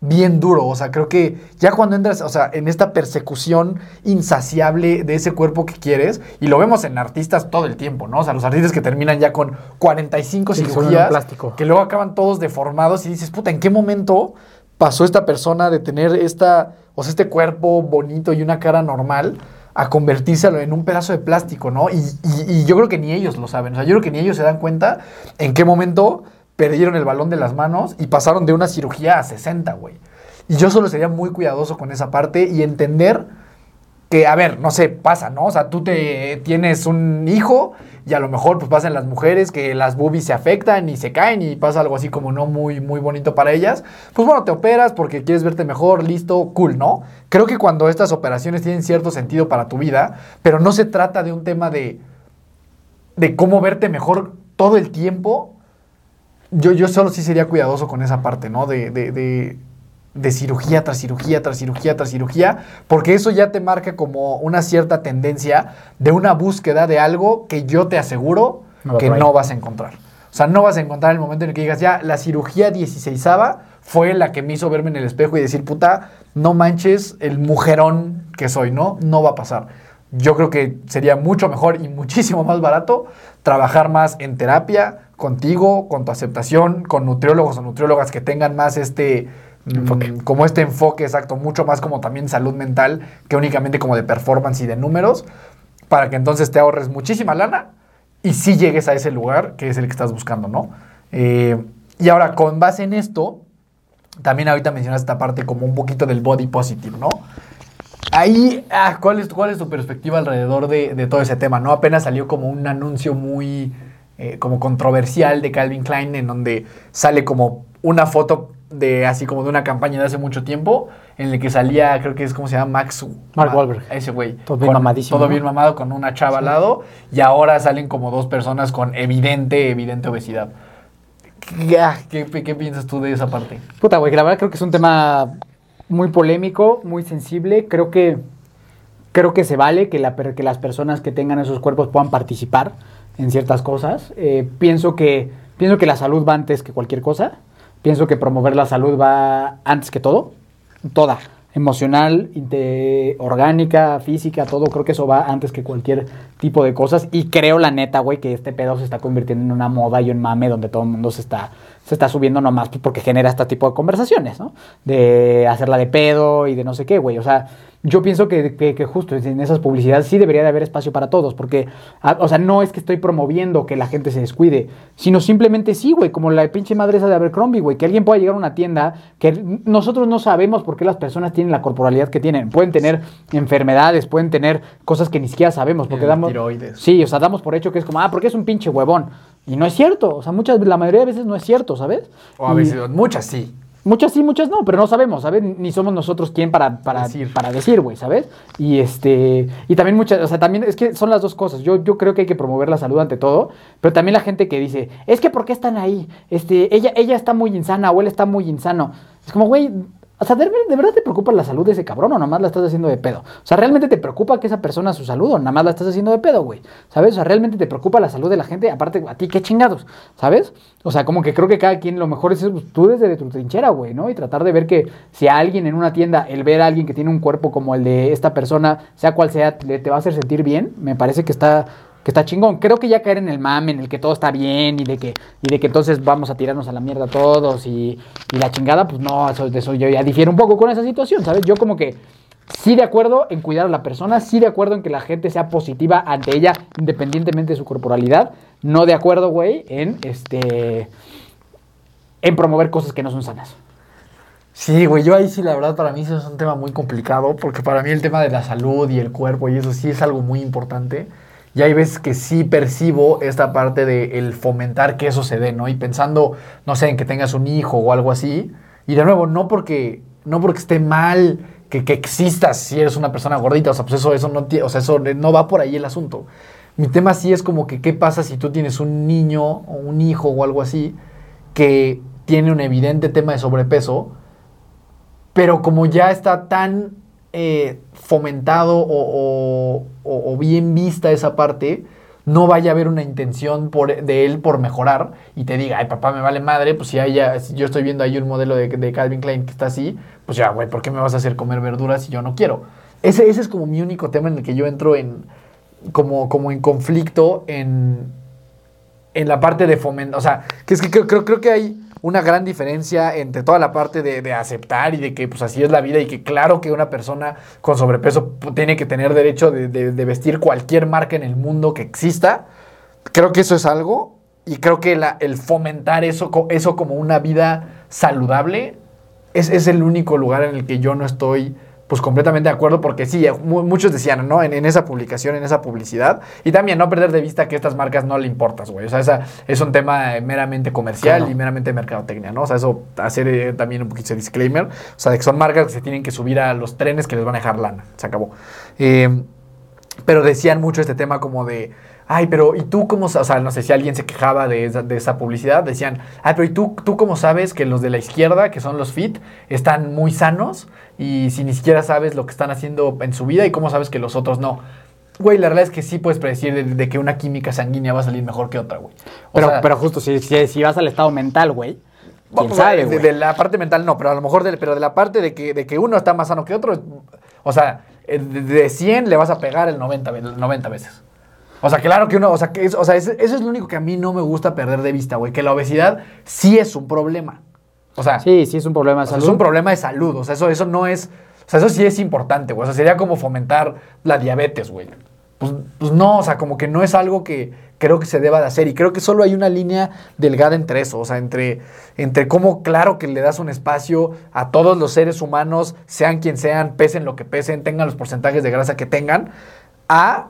bien duro, o sea, creo que ya cuando entras, o sea, en esta persecución insaciable de ese cuerpo que quieres, y lo vemos en artistas todo el tiempo, ¿no? O sea, los artistas que terminan ya con 45 Sí, cirugías, plástico. que luego acaban todos deformados y dices, puta, ¿en qué momento pasó esta persona de tener esta, o sea, este cuerpo bonito y una cara normal a convertirse en un pedazo de plástico, ¿no? Y, y- y yo creo que ni ellos lo saben, o sea, yo creo que ni ellos se dan cuenta en qué momento perdieron el balón de las manos y pasaron de una cirugía a 60, güey. Y yo solo sería muy cuidadoso con esa parte y entender que, a ver, no sé, pasa, ¿no? O sea, tú te tienes un hijo y a lo mejor pues pasan las mujeres que las boobies se afectan y se caen y pasa algo así como no muy, muy bonito para ellas. Pues bueno, te operas porque quieres verte mejor, listo, cool, ¿no? Creo que cuando estas operaciones tienen cierto sentido para tu vida, pero no se trata de un tema de, de cómo verte mejor todo el tiempo, yo, yo solo sí sería cuidadoso con esa parte, ¿no? De, de, de, de cirugía tras cirugía, tras cirugía, tras cirugía, porque eso ya te marca como una cierta tendencia de una búsqueda de algo que yo te aseguro No que no vas a encontrar. O sea, no vas a encontrar el momento en el que digas, ya, la cirugía 16 fue la que me hizo verme en el espejo y decir, puta, no manches el mujerón que soy, ¿no? No va a pasar. Yo creo que sería mucho mejor y muchísimo más barato trabajar más en terapia, contigo, con tu aceptación, con nutriólogos o nutriólogas que tengan más este Enfoque. como este enfoque exacto, mucho más como también salud mental que únicamente como de performance y de números, para que entonces te ahorres muchísima lana y sí llegues a ese lugar que es el que estás buscando, ¿no? Eh, y ahora, con base en esto, también ahorita mencionas esta parte como un poquito del body positive, ¿no? Ahí, ah, ¿cuál, es, ¿cuál es tu perspectiva alrededor de, de todo ese tema? ¿no? Apenas salió como un anuncio muy eh, como controversial de Calvin Klein en donde sale como una foto de así como de una campaña de hace mucho tiempo en el que salía, creo que es como se llama Max Mark Ma- Wahlberg. Ese güey. Todo bien Con- mamadísimo, Todo bien mamado con una chava al lado y ahora salen como dos personas con evidente, evidente obesidad. ¿Qué, ah, qué- qué piensas tú de esa parte? Puta, güey, que la verdad creo que es un tema muy polémico, muy sensible. Creo que creo que se vale que, la que las personas que tengan esos cuerpos puedan participar en ciertas cosas. Eh, pienso, que, pienso que la salud va antes que cualquier cosa. Pienso que promover la salud va antes que todo. Toda. Emocional, orgánica, física, todo. Creo que eso va antes que cualquier tipo de cosas. Y creo, la neta, güey, que este pedo se está convirtiendo en una moda y un mame donde todo el mundo se está, se está subiendo nomás porque genera este tipo de conversaciones, ¿no? De hacerla de pedo y de no sé qué, güey. O sea, yo pienso que, que- que justo en esas publicidades sí debería de haber espacio para todos, porque, o sea, no es que estoy promoviendo que la gente se descuide, sino simplemente sí, güey, como la pinche madre esa de Abercrombie, güey, que alguien pueda llegar a una tienda que nosotros no sabemos por qué las personas tienen la corporalidad que tienen. Pueden tener enfermedades, pueden tener cosas que ni siquiera sabemos, porque El damos... tiroides. Sí, o sea, damos por hecho que es como, ah, porque es un pinche huevón. Y no es cierto, o sea, muchas, la mayoría de veces no es cierto, ¿sabes? O a Y- veces, muchas sí. Muchas sí, muchas no, pero no sabemos, ¿sabes? Ni somos nosotros quien para, para Decir. decir, para decir, güey, ¿sabes? Y este, y también muchas, o sea, también es que son las dos cosas. Yo, yo creo que hay que promover la salud ante todo, pero también la gente que dice, es que ¿por qué están ahí? Este, ella, ella está muy insana o él está muy insano. Es como, güey, o sea, ¿de, ver- de verdad te preocupa la salud de ese cabrón o nada más la estás haciendo de pedo? O sea, ¿realmente te preocupa que esa persona su salud o nada más la estás haciendo de pedo, güey? ¿Sabes? O sea, ¿realmente te preocupa la salud de la gente? Aparte, a ti, qué chingados, ¿sabes? O sea, como que creo que cada quien lo mejor es pues, tú desde tu trinchera, güey, ¿no? Y tratar de ver que si a alguien en una tienda, el ver a alguien que tiene un cuerpo como el de esta persona, sea cual sea, le- te va a hacer sentir bien, me parece que está que está chingón. Creo que ya caer en el mame, en el que todo está bien y de que, y de que entonces vamos a tirarnos a la mierda todos y, y la chingada, pues no, eso, eso yo ya difiero un poco con esa situación, ¿sabes? Yo como que sí de acuerdo en cuidar a la persona, sí de acuerdo en que la gente sea positiva ante ella independientemente de su corporalidad, no de acuerdo, güey, en este en promover cosas que no son sanas. Sí, güey, yo ahí sí, la verdad, para mí eso es un tema muy complicado, porque para mí el tema de la salud y el cuerpo y eso sí es algo muy importante. Y hay veces que sí percibo esta parte de el fomentar que eso se dé, ¿no? Y pensando, no sé, en que tengas un hijo o algo así. Y de nuevo, no porque, no porque esté mal que, que existas si eres una persona gordita, o sea, pues eso, eso no, o sea, eso no va por ahí el asunto. Mi tema sí es como que qué pasa si tú tienes un niño o un hijo o algo así que tiene un evidente tema de sobrepeso, pero como ya está tan eh, fomentado o, bien vista esa parte, no vaya a haber una intención por, de él por mejorar y te diga, ay papá, me vale madre, pues si, yo estoy viendo ahí un modelo de, de Calvin Klein que está así, pues ya, güey, ¿por qué me vas a hacer comer verduras si yo no quiero? Ese, ese es como mi único tema en el que yo entro en, como, como en conflicto en, en la parte de fomentar, o sea, que es que creo, creo que hay una gran diferencia entre toda la parte de, de aceptar y de que pues así es la vida y que claro que una persona con sobrepeso tiene que tener derecho de, de- vestir cualquier marca en el mundo que exista. Creo que eso es algo y creo que el fomentar eso, eso como una vida saludable es, es el único lugar en el que yo no estoy pues completamente de acuerdo porque sí, mu- muchos decían, ¿no? En, en esa publicación, en esa publicidad. Y también no perder de vista que estas marcas no le importas, güey. O sea, esa es un tema eh, meramente comercial Claro. y meramente de mercadotecnia, ¿no? O sea, eso hacer eh, también un poquito ese disclaimer. O sea, de que son marcas que se tienen que subir a los trenes que les van a dejar lana. Se acabó. Eh, pero decían mucho este tema como de, ay, pero ¿y tú cómo, sa-?" o sea, no sé si alguien se quejaba de esa, de esa publicidad, decían, ay, pero ¿y tú, tú cómo sabes que los de la izquierda, que son los fit, están muy sanos y si ni siquiera sabes lo que están haciendo en su vida y cómo sabes que los otros no? Güey, la verdad es que sí puedes predecir de, de que una química sanguínea va a salir mejor que otra, güey. Pero, sea, pero justo, si, si, si vas al estado mental, güey, quién sabe, de, güey. de la parte mental no, pero a lo mejor de, pero de la parte de que, de que uno está más sano que otro, o sea, eh, de, de 100 le vas a pegar el 90, ve- el 90 veces. O sea, claro que uno, o sea, que es- o sea, eso es lo único que a mí no me gusta perder de vista, güey, que la obesidad sí es un problema. O sea, Sí, sí es un problema de sea, salud. es un problema de salud, o sea, eso, eso no es, o sea, eso sí es importante, güey, o sea, sería como fomentar la diabetes, güey. pues, pues no, o sea, como que no es algo que creo que se deba de hacer. Y creo que solo hay una línea delgada entre eso, o sea, entre, entre cómo claro que le das un espacio a todos los seres humanos, sean quien sean, pesen lo que pesen, tengan los porcentajes de grasa que tengan, a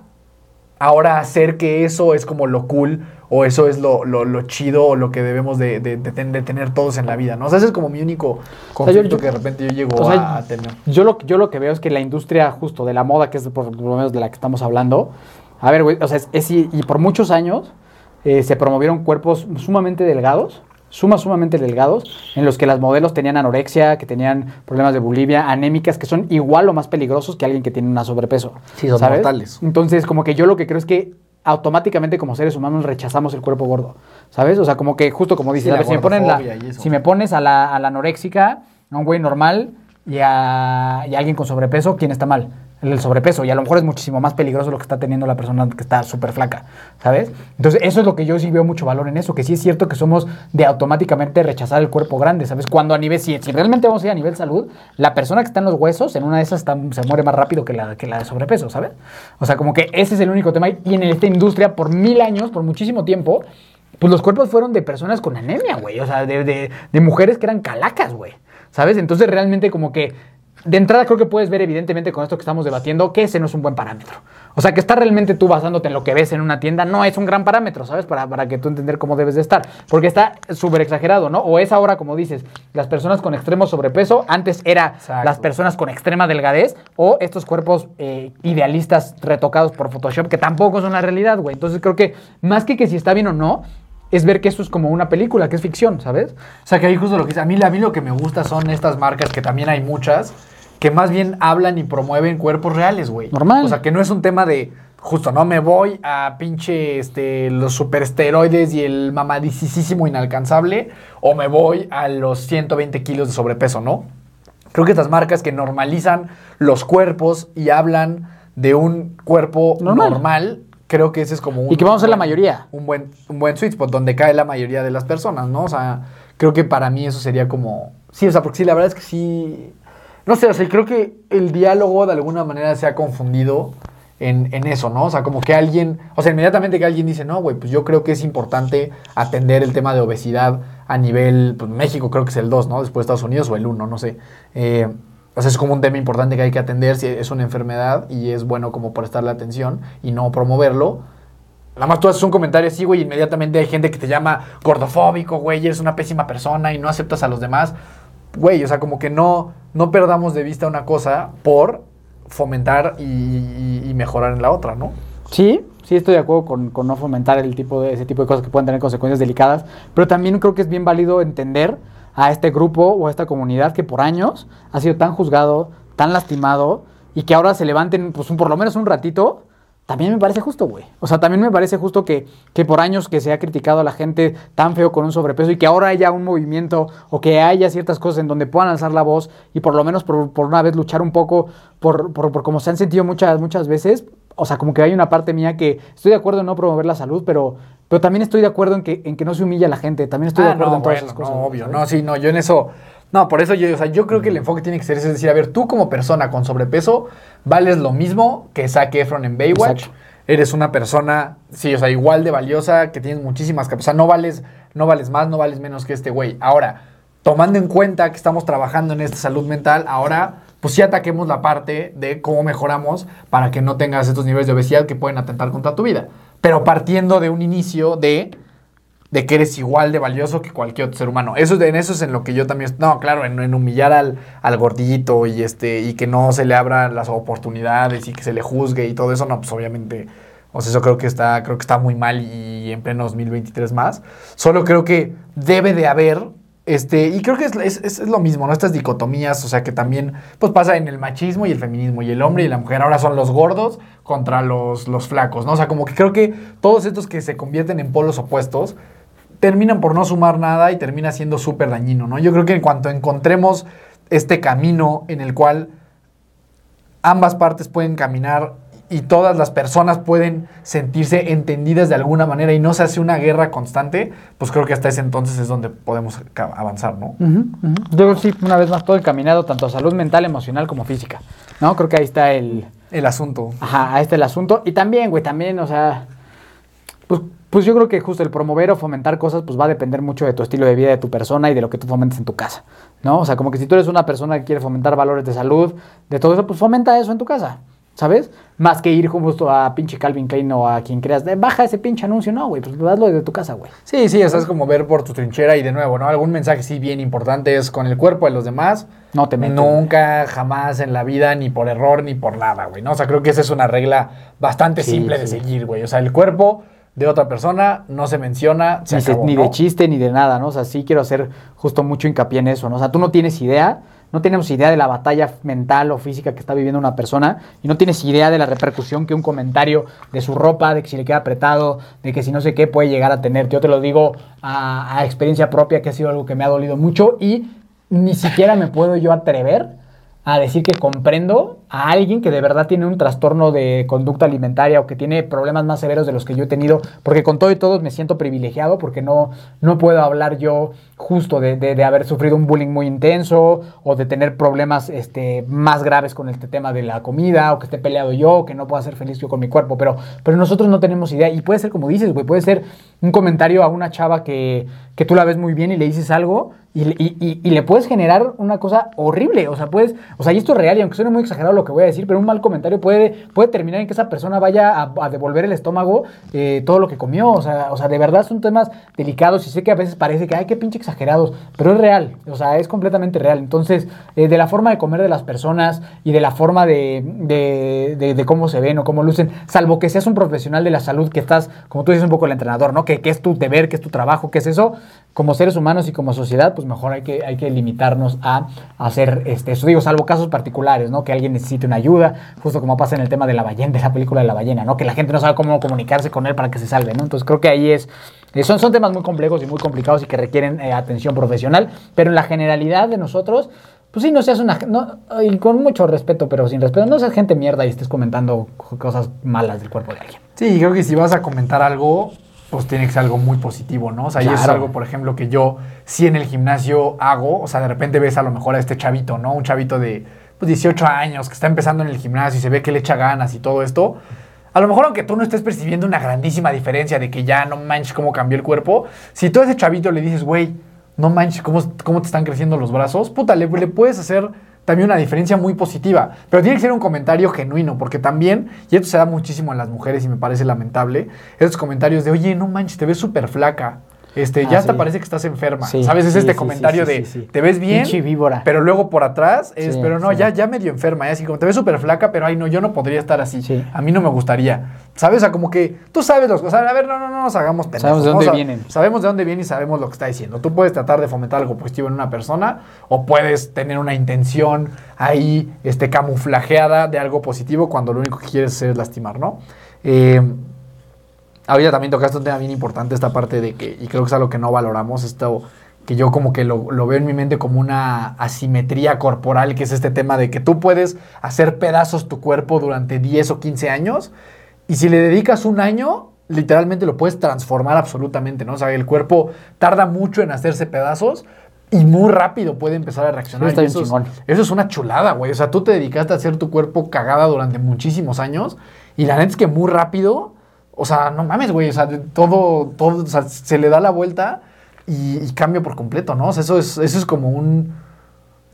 ahora hacer que eso es como lo cool o eso es lo, lo, lo chido o lo que debemos de, de- de ten- de tener todos en la vida, ¿no? O sea, ese es como mi único sea, yo- conflicto yo- que de repente yo llego o sea, a tener. Yo lo, yo lo que veo es que la industria justo de la moda, que es por, por lo menos de la que estamos hablando, a ver, güey, o sea, es, es- y y por muchos años eh, se promovieron cuerpos sumamente delgados, suma, sumamente delgados, en los que las modelos tenían anorexia, que tenían problemas de bulimia, anémicas, que son igual o más peligrosos que alguien que tiene una sobrepeso. Sí, son ¿sabes? mortales. Entonces, como que yo lo que creo es que automáticamente como seres humanos rechazamos el cuerpo gordo, ¿sabes? O sea, como que justo como dices, Sí, a la ver, si me ponen la, si me pones a la, a la anoréxica, a un güey normal y a, y a alguien con sobrepeso, ¿quién está mal? El sobrepeso. Y a lo mejor es muchísimo más peligroso lo que está teniendo la persona que está súper flaca, ¿sabes? Entonces, eso es lo que yo sí veo mucho valor en eso, que sí es cierto que somos de automáticamente rechazar el cuerpo grande, ¿sabes? Cuando a nivel, si, si realmente vamos a ir a nivel salud, la persona que está en los huesos, en una de esas se muere más rápido que la, que la de sobrepeso, ¿sabes? O sea, como que ese es el único tema. Y en esta industria, por mil años, por muchísimo tiempo, pues los cuerpos fueron de personas con anemia, güey. O sea, de- de mujeres que eran calacas, güey. ¿Sabes? Entonces realmente como que... De entrada creo que puedes ver evidentemente con esto que estamos debatiendo que ese no es un buen parámetro. O sea, que estar realmente tú basándote en lo que ves en una tienda no es un gran parámetro, ¿sabes? Para, para que tú entender cómo debes de estar. Porque está súper exagerado, ¿no? O es ahora, como dices, las personas con extremo sobrepeso. Antes era Exacto. las personas con extrema delgadez o estos cuerpos eh, idealistas retocados por Photoshop que tampoco son la realidad, güey. Entonces creo que más que que si está bien o no, es ver que esto es como una película, que es ficción, ¿sabes? O sea, que ahí justo lo que dice. A mí, a mí lo que me gusta son estas marcas, que también hay muchas, que más bien hablan y promueven cuerpos reales, güey. Normal. O sea, que no es un tema de, justo, no me voy a pinche este, los superesteroides y el mamadicísimo inalcanzable, o me voy a los 120 kilos de sobrepeso, ¿no? Creo que estas marcas que normalizan los cuerpos y hablan de un cuerpo Normal. normal, creo que ese es como un... Y que vamos a ser la mayoría. Un buen, un buen sweet spot donde cae la mayoría de las personas, ¿no? O sea, creo que para mí eso sería como... Sí, o sea, porque sí, la verdad es que sí... No sé, o sea, creo que el diálogo de alguna manera se ha confundido en, en eso, ¿no? O sea, como que alguien, o sea, inmediatamente que alguien dice, no, güey, pues yo creo que es importante atender el tema de obesidad a nivel, pues México creo que es el 2, ¿no? Después de Estados Unidos o el 1, no sé. Eh, o sea, es como un tema importante que hay que atender si es una enfermedad y es bueno como prestarle atención y no promoverlo. Nada más tú haces un comentario así, güey, y inmediatamente hay gente que te llama gordofóbico, güey, eres una pésima persona y no aceptas a los demás. Güey, o sea, como que no, no perdamos de vista una cosa por fomentar y, mejorar en la otra, ¿no? Sí, sí estoy de acuerdo con, con no fomentar el tipo de, ese tipo de cosas que pueden tener consecuencias delicadas, pero también creo que es bien válido entender a este grupo o a esta comunidad que por años ha sido tan juzgado, tan lastimado y que ahora se levanten pues un, por lo menos un ratito, también me parece justo, güey. O sea, también me parece justo que, que por años que se ha criticado a la gente tan feo con un sobrepeso y que ahora haya un movimiento o que haya ciertas cosas en donde puedan alzar la voz y por lo menos por, por una vez luchar un poco por, por, por como se han sentido muchas, muchas veces. O sea, como que hay una parte mía que estoy de acuerdo en no promover la salud, pero, pero también estoy de acuerdo en que, en que no se humilla a la gente. También estoy de Ah, acuerdo no, en todas bueno, esas cosas. no, obvio, ¿sabes? no, sí, no, yo en eso, no, por eso yo, o sea, yo creo que el enfoque tiene que ser ese, es decir, a ver, tú como persona con sobrepeso vales lo mismo que Zac Efron en Baywatch, Exacto. eres una persona, sí, o sea, igual de valiosa, que tienes muchísimas capacidades, o sea, no vales, no vales más, no vales menos que este güey. Ahora, tomando en cuenta que estamos trabajando en esta salud mental, ahora, pues sí ataquemos la parte de cómo mejoramos para que no tengas estos niveles de obesidad que pueden atentar contra tu vida. Pero partiendo de un inicio de de que eres igual de valioso que cualquier otro ser humano. Eso, en eso es en lo que yo también... No, claro, en, humillar al, al gordito y, este, y que no se le abran las oportunidades y que se le juzgue y todo eso, no, pues obviamente... O sea, eso creo que está, creo que está muy mal y en pleno 2023 más. Solo creo que debe de haber... Este, y creo que es- es- es lo mismo, ¿no? Estas dicotomías, o sea, que también pues pasa en el machismo y el feminismo, y el hombre y la mujer ahora son los gordos contra los, los flacos, ¿no? O sea, como que creo que todos estos que se convierten en polos opuestos, terminan por no sumar nada y termina siendo súper dañino, ¿no? Yo creo que en cuanto encontremos este camino en el cual ambas partes pueden caminar y todas las personas pueden sentirse entendidas de alguna manera y no se hace una guerra constante, pues creo que hasta ese entonces es donde podemos avanzar, ¿no? Yo creo que sí, una vez más, todo encaminado tanto a salud mental, emocional como física. ¿no? Creo que ahí está el, el asunto. Ajá, a este el asunto. Y también, güey, también, o sea, pues, pues yo creo que justo el promover o fomentar cosas, pues va a depender mucho de tu estilo de vida, de tu persona y de lo que tú fomentes en tu casa, ¿no? O sea, como que si tú eres una persona que quiere fomentar valores de salud, de todo eso, pues fomenta eso en tu casa, ¿sabes? Más que ir justo a pinche Calvin Klein o a quien creas, de, baja ese pinche anuncio, no, güey, pues hazlo desde tu casa, güey. Sí, sí, eso es como ver por tu trinchera y de nuevo, ¿no? Algún mensaje sí bien importante es con el cuerpo de los demás. No te metas. Nunca, jamás en la vida, ni por error, ni por nada, güey, ¿no? O sea, creo que esa es una regla bastante Sí, simple de seguir, güey. O sea, el cuerpo de otra persona no se menciona, se ni, se- acabó, ni ¿no? de chiste ni de nada, ¿no? O sea, sí quiero hacer justo mucho hincapié en eso, ¿no? O sea, tú no tienes idea, no tenemos idea de la batalla mental o física que está viviendo una persona y no tienes idea de la repercusión que un comentario de su ropa, de que si le queda apretado, de que si no sé qué puede llegar a tener. Yo te lo digo a, a experiencia propia, que ha sido algo que me ha dolido mucho y ni siquiera me puedo yo atrever a decir que comprendo a alguien que de verdad tiene un trastorno de conducta alimentaria o que tiene problemas más severos de los que yo he tenido, porque con todo y todo me siento privilegiado porque no, no puedo hablar yo justo de, de- haber sufrido un bullying muy intenso o de tener problemas este, más graves con este tema de la comida o que esté peleado yo o que no pueda ser feliz yo con mi cuerpo, pero, pero nosotros no tenemos idea y puede ser como dices, güey, puede ser un comentario a una chava que, que tú la ves muy bien y le dices algo y, le- y- y- y le puedes generar una cosa horrible. O sea, puedes, o sea, y esto es real, y aunque suene muy exagerado lo que voy a decir, pero un mal comentario puede, puede terminar en que esa persona vaya a, devolver el estómago eh, todo lo que comió. O sea, o sea, de verdad son temas delicados y sé que a veces parece que, ay, qué pinche exagerados, pero es real. O sea, es completamente real. Entonces, eh, de la forma de comer de las personas y de la forma de, de, cómo se ven o cómo lucen, salvo que seas un profesional de la salud que estás, como tú dices, un poco el entrenador, ¿no? Que, que es tu deber, que es tu trabajo, que es eso. Como seres humanos y como sociedad, pues mejor hay que, hay que limitarnos a hacer este, eso. Digo, salvo casos particulares, ¿no? Que alguien necesite una ayuda, justo como pasa en el tema de la ballena, de la película de la ballena, ¿no? Que la gente no sabe cómo comunicarse con él para que se salve, ¿no? Entonces creo que ahí es. eh, son, son temas muy complejos y muy complicados y que requieren eh, atención profesional, pero en la generalidad de nosotros, pues sí, no seas una. No, y con mucho respeto, pero sin respeto, no seas gente mierda y estés comentando co- cosas malas del cuerpo de alguien. Sí, creo que si vas a comentar algo, pues tiene que ser algo muy positivo, ¿no? O sea, y eso es Claro. algo, por ejemplo, que yo sí en el gimnasio hago. O sea, de repente ves a lo mejor a este chavito, ¿no? Un chavito de pues, 18 años que está empezando en el gimnasio y se ve que le echa ganas y todo esto. A lo mejor aunque tú no estés percibiendo una grandísima diferencia de que ya no manches cómo cambió el cuerpo, si tú a ese chavito le dices, güey, no manches cómo, cómo te están creciendo los brazos, puta, le, le puedes hacer también una diferencia muy positiva. Pero tiene que ser un comentario genuino, porque también, y esto se da muchísimo en las mujeres y me parece lamentable, esos comentarios de, oye, no manches, te ves súper flaca. Este, Ah, ya hasta parece que estás enferma. Sí, ¿Sabes? Es sí, este comentario de, te ves bien, víbora. pero luego por atrás es, pero no, ya, ya medio enferma. ¿eh? Así como te ves súper flaca, pero ay, no, yo no podría estar así. Sí. A mí no me gustaría. ¿Sabes? O sea, como que tú sabes los cosas. A ver, no, no, no nos hagamos pendejos. Sabemos de dónde vienen. Sabemos de dónde viene y sabemos lo que está diciendo. Tú puedes tratar de fomentar algo positivo en una persona o puedes tener una intención ahí este, camuflajeada de algo positivo cuando lo único que quieres hacer es lastimar, ¿no? Eh, ahorita también tocaste un tema bien importante, esta parte de que, y creo que es algo que no valoramos, esto que yo como que lo, lo veo en mi mente como una asimetría corporal, que es este tema de que tú puedes hacer pedazos tu cuerpo durante 10 o 15 años, y si le dedicas un año, literalmente lo puedes transformar absolutamente, ¿no? O sea, el cuerpo tarda mucho en hacerse pedazos y muy rápido puede empezar a reaccionar. Eso, es, eso es una chulada, güey. O sea, tú te dedicaste a hacer tu cuerpo cagada durante muchísimos años y la neta es que muy rápido, o sea, no mames, güey, o sea, todo, todo, o sea, se le da la vuelta y, y cambia por completo, ¿no? O sea, eso es, eso es como un,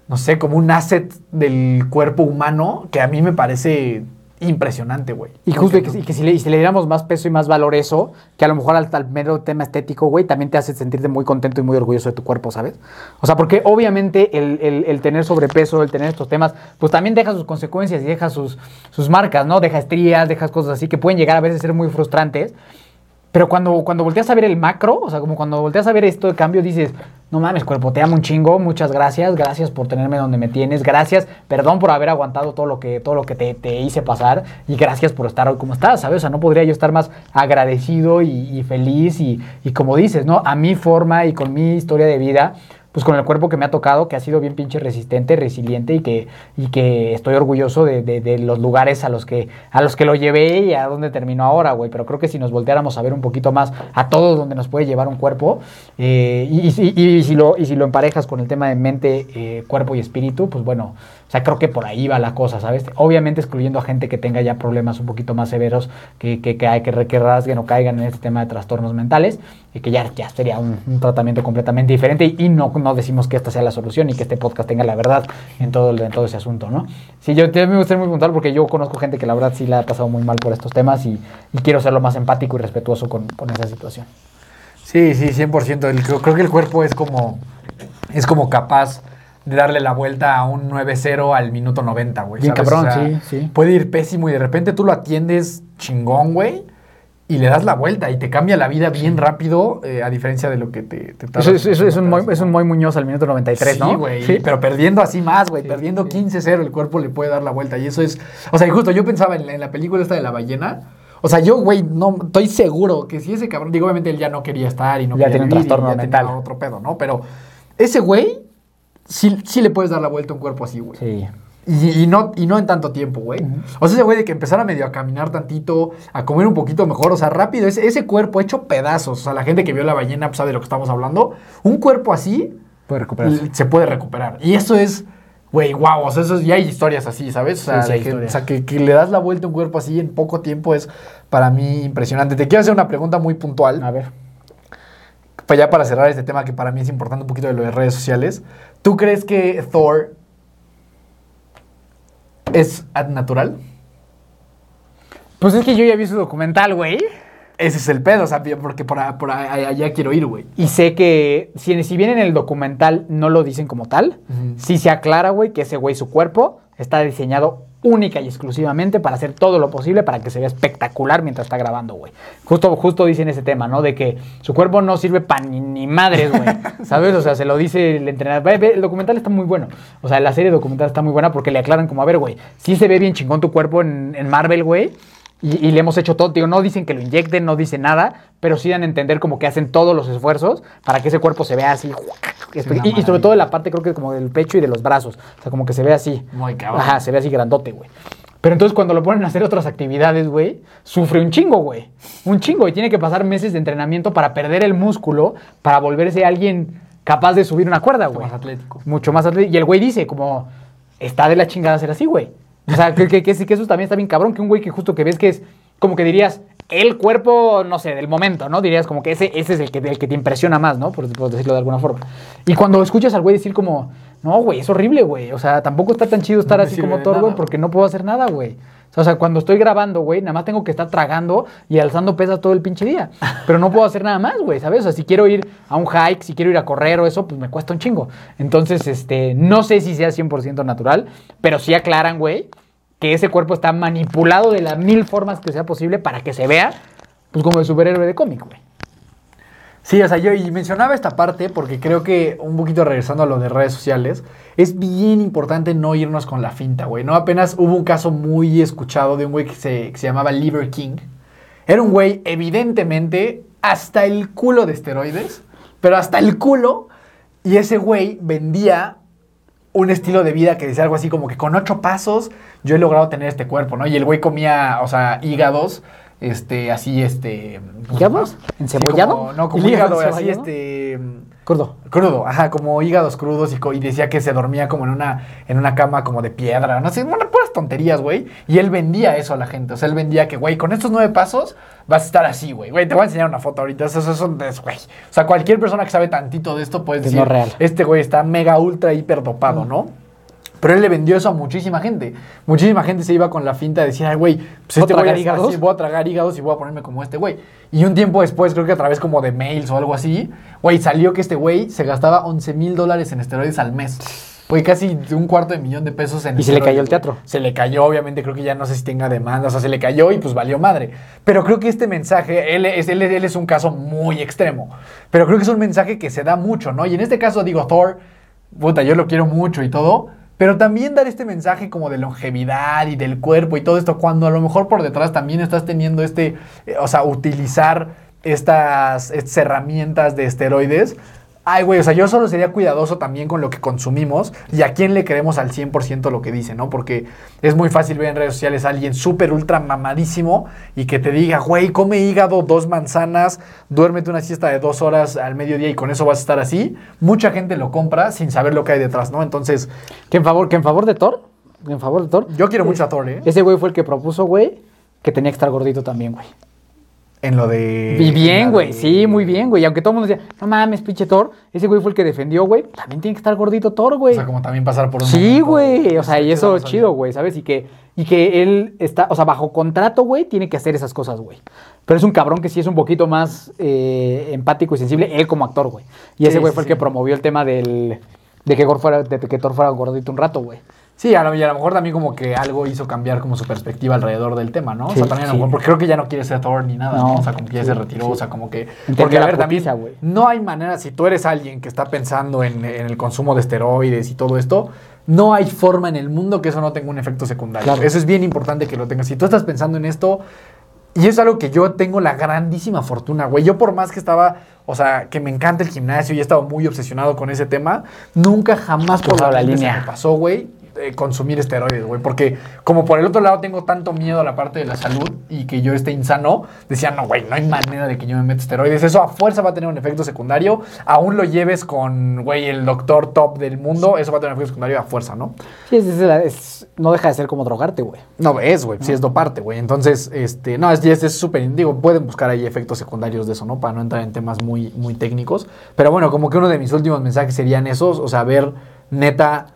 no sé, como un asset del cuerpo humano que a mí me parece impresionante, güey. Y justo que, y que si, le, si le diéramos más peso y más valor a eso, que a lo mejor al, al mero tema estético, güey, también te hace sentirte muy contento y muy orgulloso de tu cuerpo, ¿sabes? O sea, porque obviamente el, el- el tener sobrepeso, el tener estos temas, pues también deja sus consecuencias y deja sus, sus marcas, ¿no? Deja estrías, deja cosas así que pueden llegar a veces a ser muy frustrantes. Pero cuando, cuando volteas a ver el macro, o sea, como cuando volteas a ver esto de cambio, dices, no mames, cuerpo, te amo un chingo, muchas gracias, gracias por tenerme donde me tienes, gracias, perdón por haber aguantado todo lo que, todo lo que te, te hice pasar y gracias por estar hoy como estás, ¿sabes? O sea, no podría yo estar más agradecido y, y feliz y, y como dices, ¿no? A mi forma y con mi historia de vida, pues con el cuerpo que me ha tocado, que ha sido bien pinche resistente, resiliente y que, y que estoy orgulloso de, de- de los lugares a los, que, a los que lo llevé y a dónde terminó ahora, güey. Pero creo que si nos volteáramos a ver un poquito más a todos donde nos puede llevar un cuerpo, eh, y- y si lo, y si lo emparejas con el tema de mente, eh, cuerpo y espíritu, pues bueno, o sea, creo que por ahí va la cosa, ¿sabes? Obviamente excluyendo a gente que tenga ya problemas un poquito más severos, que, que, que, que, que rasguen o caigan en este tema de trastornos mentales, y que ya, ya sería un, tratamiento completamente diferente. Y, no, no decimos que esta sea la solución y que este podcast tenga la verdad en todo, en todo ese asunto, ¿no? Sí, yo me gustaría muy puntual porque yo conozco gente que la verdad sí la ha pasado muy mal por estos temas y, quiero ser lo más empático y respetuoso con, con esa situación. Sí, sí, 100%. El- creo que el cuerpo es como, es como capaz de darle la vuelta a un 9-0 al minuto 90, güey. Bien cabrón, sí, sí. Puede ir pésimo y de repente tú lo atiendes chingón, güey, y le das la vuelta y te cambia la vida bien rápido, eh, a diferencia de lo que te, te Eso, es- eso es, un Moy, es Muñoz al minuto 93, ¿no? Sí, güey. Pero perdiendo así más, güey. perdiendo 15-0, el cuerpo le puede dar la vuelta. Y eso es. O sea, y justo yo pensaba en, la- en la película esta de la ballena. O sea, yo, güey, no estoy seguro que si ese cabrón. Digo, obviamente él ya no quería estar y no Ya quería tiene un vivir trastorno ya tenía mental. otro pedo, ¿no? Pero ese güey, sí, sí le puedes dar la vuelta a un cuerpo así, güey. Sí. Y, y no, y no en tanto tiempo, güey. O sea, ese güey de que empezara medio a caminar tantito, a comer un poquito mejor, o sea, rápido, ese, ese cuerpo hecho pedazos. O sea, la gente que vio la ballena pues, sabe de lo que estamos hablando. Un cuerpo así Puede recuperarse. se puede recuperar. Y eso es, güey, wow. O sea, eso es- ya hay historias así, ¿sabes? O sea, Sí, sí que, o sea, que, que le das la vuelta a un cuerpo así en poco tiempo es para mí impresionante. Te quiero hacer una pregunta muy puntual. A ver. Pues ya para cerrar este tema que para mí es importante un poquito de lo de redes sociales. ¿Tú crees que Thor es natural? Pues es que yo ya vi su documental, güey. Ese es el pedo, o sea, porque por, allá quiero ir, güey. Y sé que si, si bien en el documental no lo dicen como tal, sí se aclara, güey, que ese güey, su cuerpo, está diseñado única y exclusivamente para hacer todo lo posible para que se vea espectacular mientras está grabando, güey. Justo, justo dicen ese tema, ¿no? De que su cuerpo no sirve para ni, ni madres, güey. ¿Sabes? O sea, se lo dice el entrenador. Ve, ve, el documental está muy bueno. O sea, la serie documental está muy buena porque le aclaran como, a ver, güey, sí se ve bien chingón tu cuerpo en, en Marvel, güey. Y, y le hemos hecho todo, digo, no dicen que lo inyecten, no dicen nada, pero sí dan a entender como que hacen todos los esfuerzos para que ese cuerpo se vea así. Y, y sobre todo la parte creo que como del pecho y de los brazos. O sea, como que se ve así. Muy cabrón. Ajá, se ve así grandote, güey. Pero entonces cuando lo ponen a hacer otras actividades, güey, sufre un chingo, güey. Un chingo. Y tiene que pasar meses de entrenamiento para perder el músculo, para volverse alguien capaz de subir una cuerda, güey. más atlético. Mucho más atlético. Y el güey dice, como, está de la chingada ser así, güey. O sea, que, que, que, sí, que eso también está bien cabrón, que un güey que justo que ves que es, como que dirías, el cuerpo, no sé, del momento, ¿no? Dirías como que ese, ese es el que, el que te impresiona más, ¿no? Por, por decirlo de alguna forma. Y cuando escuchas al güey decir como, no, güey, es horrible, güey. O sea, tampoco está tan chido estar No así como Thor, güey, porque no puedo hacer nada, güey. O sea, cuando estoy grabando, güey, nada más tengo que estar tragando y alzando pesas todo el pinche día. Pero no puedo hacer nada más, güey, ¿sabes? O sea, si quiero ir a un hike, si quiero ir a correr o eso, pues me cuesta un chingo. Entonces, este, no sé si sea 100% natural, pero sí aclaran, güey, que ese cuerpo está manipulado de las mil formas que sea posible para que se vea, pues como de superhéroe de cómic, güey. Sí, o sea, yo mencionaba esta parte porque creo que un poquito regresando a lo de redes sociales, es bien importante no irnos con la finta, güey. No apenas hubo un caso muy escuchado de un güey que se, que se llamaba Liver King. Era un güey evidentemente hasta el culo de esteroides, pero hasta el culo. Y ese güey vendía un estilo de vida que decía algo así como que con ocho pasos yo he logrado tener este cuerpo, ¿no? Y el güey comía, o sea, hígados, este, así, este... ¿Hígados? Sí, ¿Encebollado? como- no, como ¿El hígado así, este... Gordo. Crudo, ajá, como hígados crudos y, decía que se dormía como en una, en una cama como de piedra, no sé, bueno, puras tonterías, güey. Y él vendía eso a la gente, o sea, él vendía que, güey, con estos nueve pasos vas a estar así, güey. Güey, te voy a enseñar una foto ahorita, eso, eso, eso es, güey. O sea, cualquier persona que sabe tantito de esto puede decir, no real. este güey está mega ultra hiper dopado, ¿no? Pero él le vendió eso a muchísima gente. Muchísima gente se iba con la finta de decir, ay, güey, pues ¿Puedo este güey tragar es hígados? así, voy a tragar hígados y voy a ponerme como este güey. Y un tiempo después, creo que a través como de mails o algo así, güey, salió que este güey se gastaba 11 mil dólares en esteroides al mes. Güey, casi un cuarto de millón de pesos en Y se le cayó el teatro. Se le cayó, obviamente, creo que ya no sé si tenga demanda, o sea, se le cayó y pues valió madre. Pero creo que este mensaje, él es, él, es- él es un caso muy extremo, pero creo que es un mensaje que se da mucho, ¿no? Y en este caso, digo, Thor, puta, yo lo quiero mucho y todo, pero también dar este mensaje como de longevidad y del cuerpo y todo esto, cuando a lo mejor por detrás también estás teniendo este, eh, o sea, utilizar estas, estas herramientas de esteroides Ay, güey, o sea, yo solo sería cuidadoso también con lo que consumimos y a quién le creemos al 100% lo que dice, ¿no? Porque es muy fácil ver en redes sociales a alguien súper ultra mamadísimo y que te diga, güey, come hígado, dos manzanas, duérmete una siesta de dos horas al mediodía y con eso vas a estar así. Mucha gente lo compra sin saber lo que hay detrás, ¿no? Entonces, Que en favor, que en favor de Thor, en favor de Thor. yo quiero mucho a Thor, ¿eh? Ese güey fue el que propuso, güey, que tenía que estar gordito también, güey. En lo de... Y bien, güey, de- sí, muy bien, güey. Aunque todo el mundo decía, no mames, pinche Thor, ese güey fue el que defendió, güey. También tiene que estar gordito Thor, O güey. sea, como también pasar por un Sí, güey. O sea, y eso es chido, güey, ¿sabes? Y que, y que él está, o sea, bajo contrato, güey, tiene que hacer esas cosas, güey. Pero es un cabrón que sí es un poquito más eh, empático y sensible, él como actor, güey. Y ese Sí, güey sí, fue el sí. que promovió el tema del. De que, Thor fuera, de que Thor fuera gordito un rato, güey. Sí, a lo, y a lo mejor también como que algo hizo cambiar como su perspectiva alrededor del tema, ¿no? o sea, también a lo sí. mejor, porque creo que ya no quiere ser Thor ni nada, ¿no? No, O sea, como que ya sí, se retiró, o sea, como que... Porque, a ver, también, no hay manera, si tú eres alguien que está pensando en, en el consumo de esteroides y todo esto, no hay forma en el mundo que eso no tenga un efecto secundario. Claro. Eso es bien importante que lo tengas. Si tú estás pensando en esto... Y es algo que yo tengo la grandísima fortuna, güey. Yo por más que estaba, o sea, que me encanta el gimnasio y he estado muy obsesionado con ese tema, nunca jamás por la, la mente se línea. me pasó, güey, eh, consumir esteroides, güey. Porque como por el otro lado tengo tanto miedo a la parte de la salud y que yo esté insano, decía, no, güey, no hay manera de que yo me meta esteroides. Eso a fuerza va a tener un efecto secundario. Aún lo lleves con, güey, el doctor top del mundo, eso va a tener un efecto secundario a fuerza, ¿no? Sí, es, es la- es- no deja de ser como drogarte, güey. No, es, güey, sí es doparte, güey. Entonces, este, no, es es es súper, digo, pueden buscar ahí efectos secundarios de eso, ¿no? Para no entrar en temas muy, muy técnicos. Pero bueno, como que uno de mis últimos mensajes serían esos, o sea, ver neta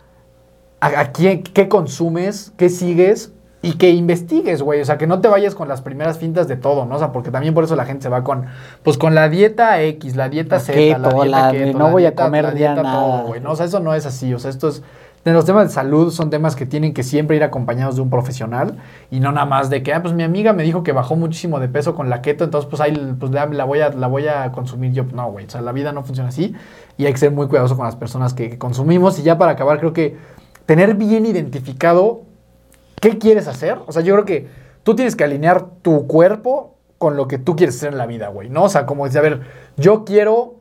a, a quién, qué consumes, qué sigues y que investigues, güey. O sea, que no te vayas con las primeras fintas de todo, ¿no? O sea, porque también por eso la gente se va con, pues con la dieta X, la dieta Z, keto, la dieta la- keto, no la voy a dieta- comer la ya dieta nada. güey, ¿no? O sea, eso no es así. O sea, esto es. De los temas de salud son temas que tienen que siempre ir acompañados de un profesional y no nada más de que, ah, pues mi amiga me dijo que bajó muchísimo de peso con la keto, entonces pues ahí pues, la, la voy a, la voy a consumir yo. No, güey, o sea, la vida no funciona así y hay que ser muy cuidadoso con las personas que, que consumimos. Y ya para acabar, creo que tener bien identificado qué quieres hacer. O sea, yo creo que tú tienes que alinear tu cuerpo con lo que tú quieres hacer en la vida, güey, ¿no? O sea, como decir, a ver, yo quiero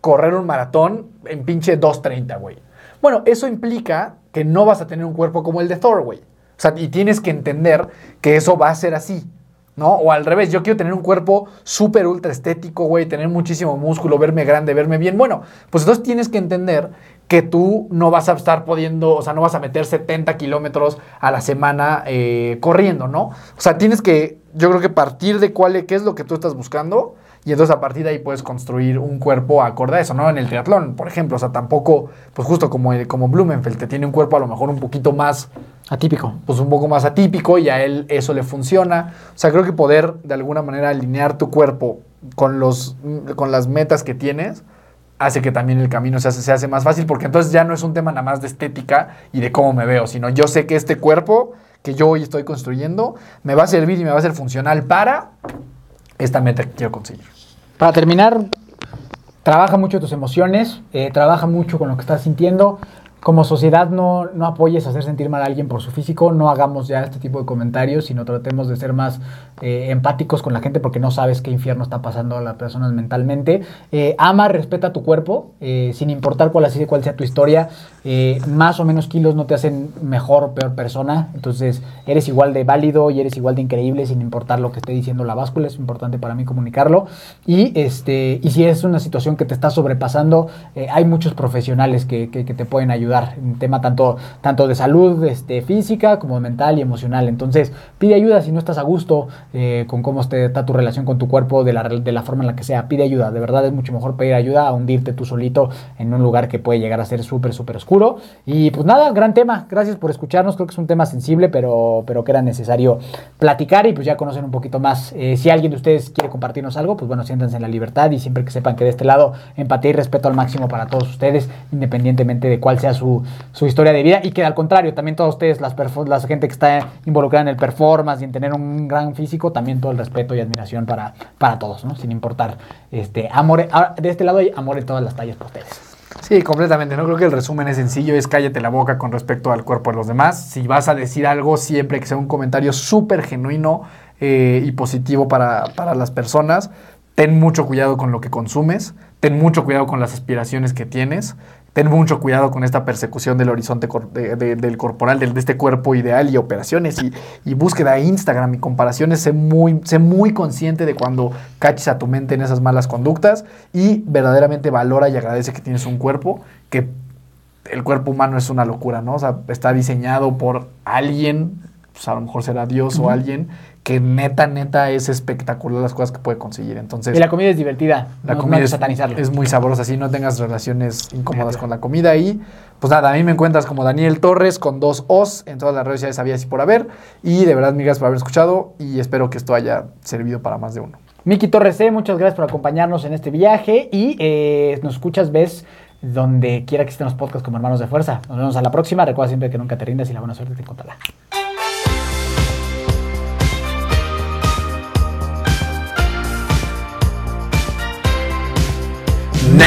correr un maratón en pinche 2.30, güey. Bueno, eso implica que no vas a tener un cuerpo como el de Thor, güey. O sea, y tienes que entender que eso va a ser así, ¿no? O al revés, yo quiero tener un cuerpo súper ultra estético, güey, tener muchísimo músculo, verme grande, verme bien. Bueno, pues entonces tienes que entender que tú no vas a estar pudiendo, o sea, no vas a meter 70 kilómetros a la semana eh, corriendo, ¿no? O sea, tienes que, yo creo que partir de cuál, qué es lo que tú estás buscando y entonces a partir de ahí puedes construir un cuerpo acorde a eso, ¿no? En el triatlón, por ejemplo, o sea, tampoco, pues justo como, el- como Blumenfeld, te tiene un cuerpo a lo mejor un poquito más Atípico. pues un poco más atípico y a él eso le funciona. O sea, creo que poder de alguna manera alinear tu cuerpo con, los, con las metas que tienes hace que también el camino se hace, se hace más fácil porque entonces ya no es un tema nada más de estética y de cómo me veo, sino yo sé que este cuerpo que yo hoy estoy construyendo me va a servir y me va a ser funcional para esta meta que quiero conseguir. Para terminar, trabaja mucho tus emociones, eh, trabaja mucho con lo que estás sintiendo. Como sociedad no, no apoyes a hacer sentir mal a alguien por su físico, no hagamos ya este tipo de comentarios, sino tratemos de ser más eh, empáticos con la gente porque no sabes qué infierno está pasando a las personas mentalmente. Eh, ama, respeta tu cuerpo, eh, sin importar cuál, así, cuál sea tu historia. más o menos kilos no te hacen mejor o peor persona, entonces eres igual de válido y eres igual de increíble sin importar lo que esté diciendo la báscula, es importante para mí comunicarlo. Y, este, y si es una situación que te está sobrepasando, hay muchos profesionales que- que te pueden ayudar en tema tanto, tanto de salud este, física como mental y emocional. Entonces, pide ayuda si no estás a gusto eh, con cómo está tu relación con tu cuerpo, de la, de la forma en la que sea. Pide ayuda. De verdad es mucho mejor pedir ayuda a hundirte tú solito en un lugar que puede llegar a ser súper, súper oscuro. Y pues nada, gran tema. Gracias por escucharnos. Creo que es un tema sensible, pero, pero que era necesario platicar y pues ya conocen un poquito más. Eh, si alguien de ustedes quiere compartirnos algo, pues bueno, siéntanse en la libertad y siempre que sepan que de este lado empatía y respeto al máximo para todos ustedes, independientemente de cuál sea su, su historia de vida y que al contrario, también todos ustedes, las la gente que está involucrada en el performance y en tener un gran físico, también todo el respeto y admiración para, para todos, ¿no? Sin importar, este, amor, ahora, de este lado hay amor en todas las tallas para ustedes. Sí, completamente. No creo que el resumen es sencillo, es cállate la boca con respecto al cuerpo de los demás. Si vas a decir algo, siempre que sea un comentario súper genuino eh, y positivo para, para las personas. ten mucho cuidado con lo que consumes, ten mucho cuidado con las aspiraciones que tienes, ten mucho cuidado con esta persecución del horizonte cor- de- de- del corporal, de, este cuerpo ideal y operaciones y, y búsqueda de Instagram y comparaciones. Sé muy, sé muy consciente de cuando caches a tu mente en esas malas conductas y verdaderamente valora y agradece que tienes un cuerpo que el cuerpo humano es una locura, ¿no? O sea, está diseñado por alguien, pues a lo mejor será Dios o alguien, que neta, neta es espectacular las cosas que puede conseguir. Entonces, Y la comida es divertida. la no, comida no es, satanizarlo. es muy sabrosa, así no tengas relaciones incómodas con la comida. Y pues nada, a mí me encuentras como Daniel Torres con dos O's en todas las redes sociales, sabías y por haber. Y de verdad, migas por haber escuchado y espero que esto haya servido para más de uno. Miki Torres C, muchas gracias por acompañarnos en este viaje y eh, nos escuchas, ves donde quiera que estén los podcasts como Hermanos de Fuerza. Nos vemos a la próxima. Recuerda siempre que nunca te rindas y la buena suerte te encontrará.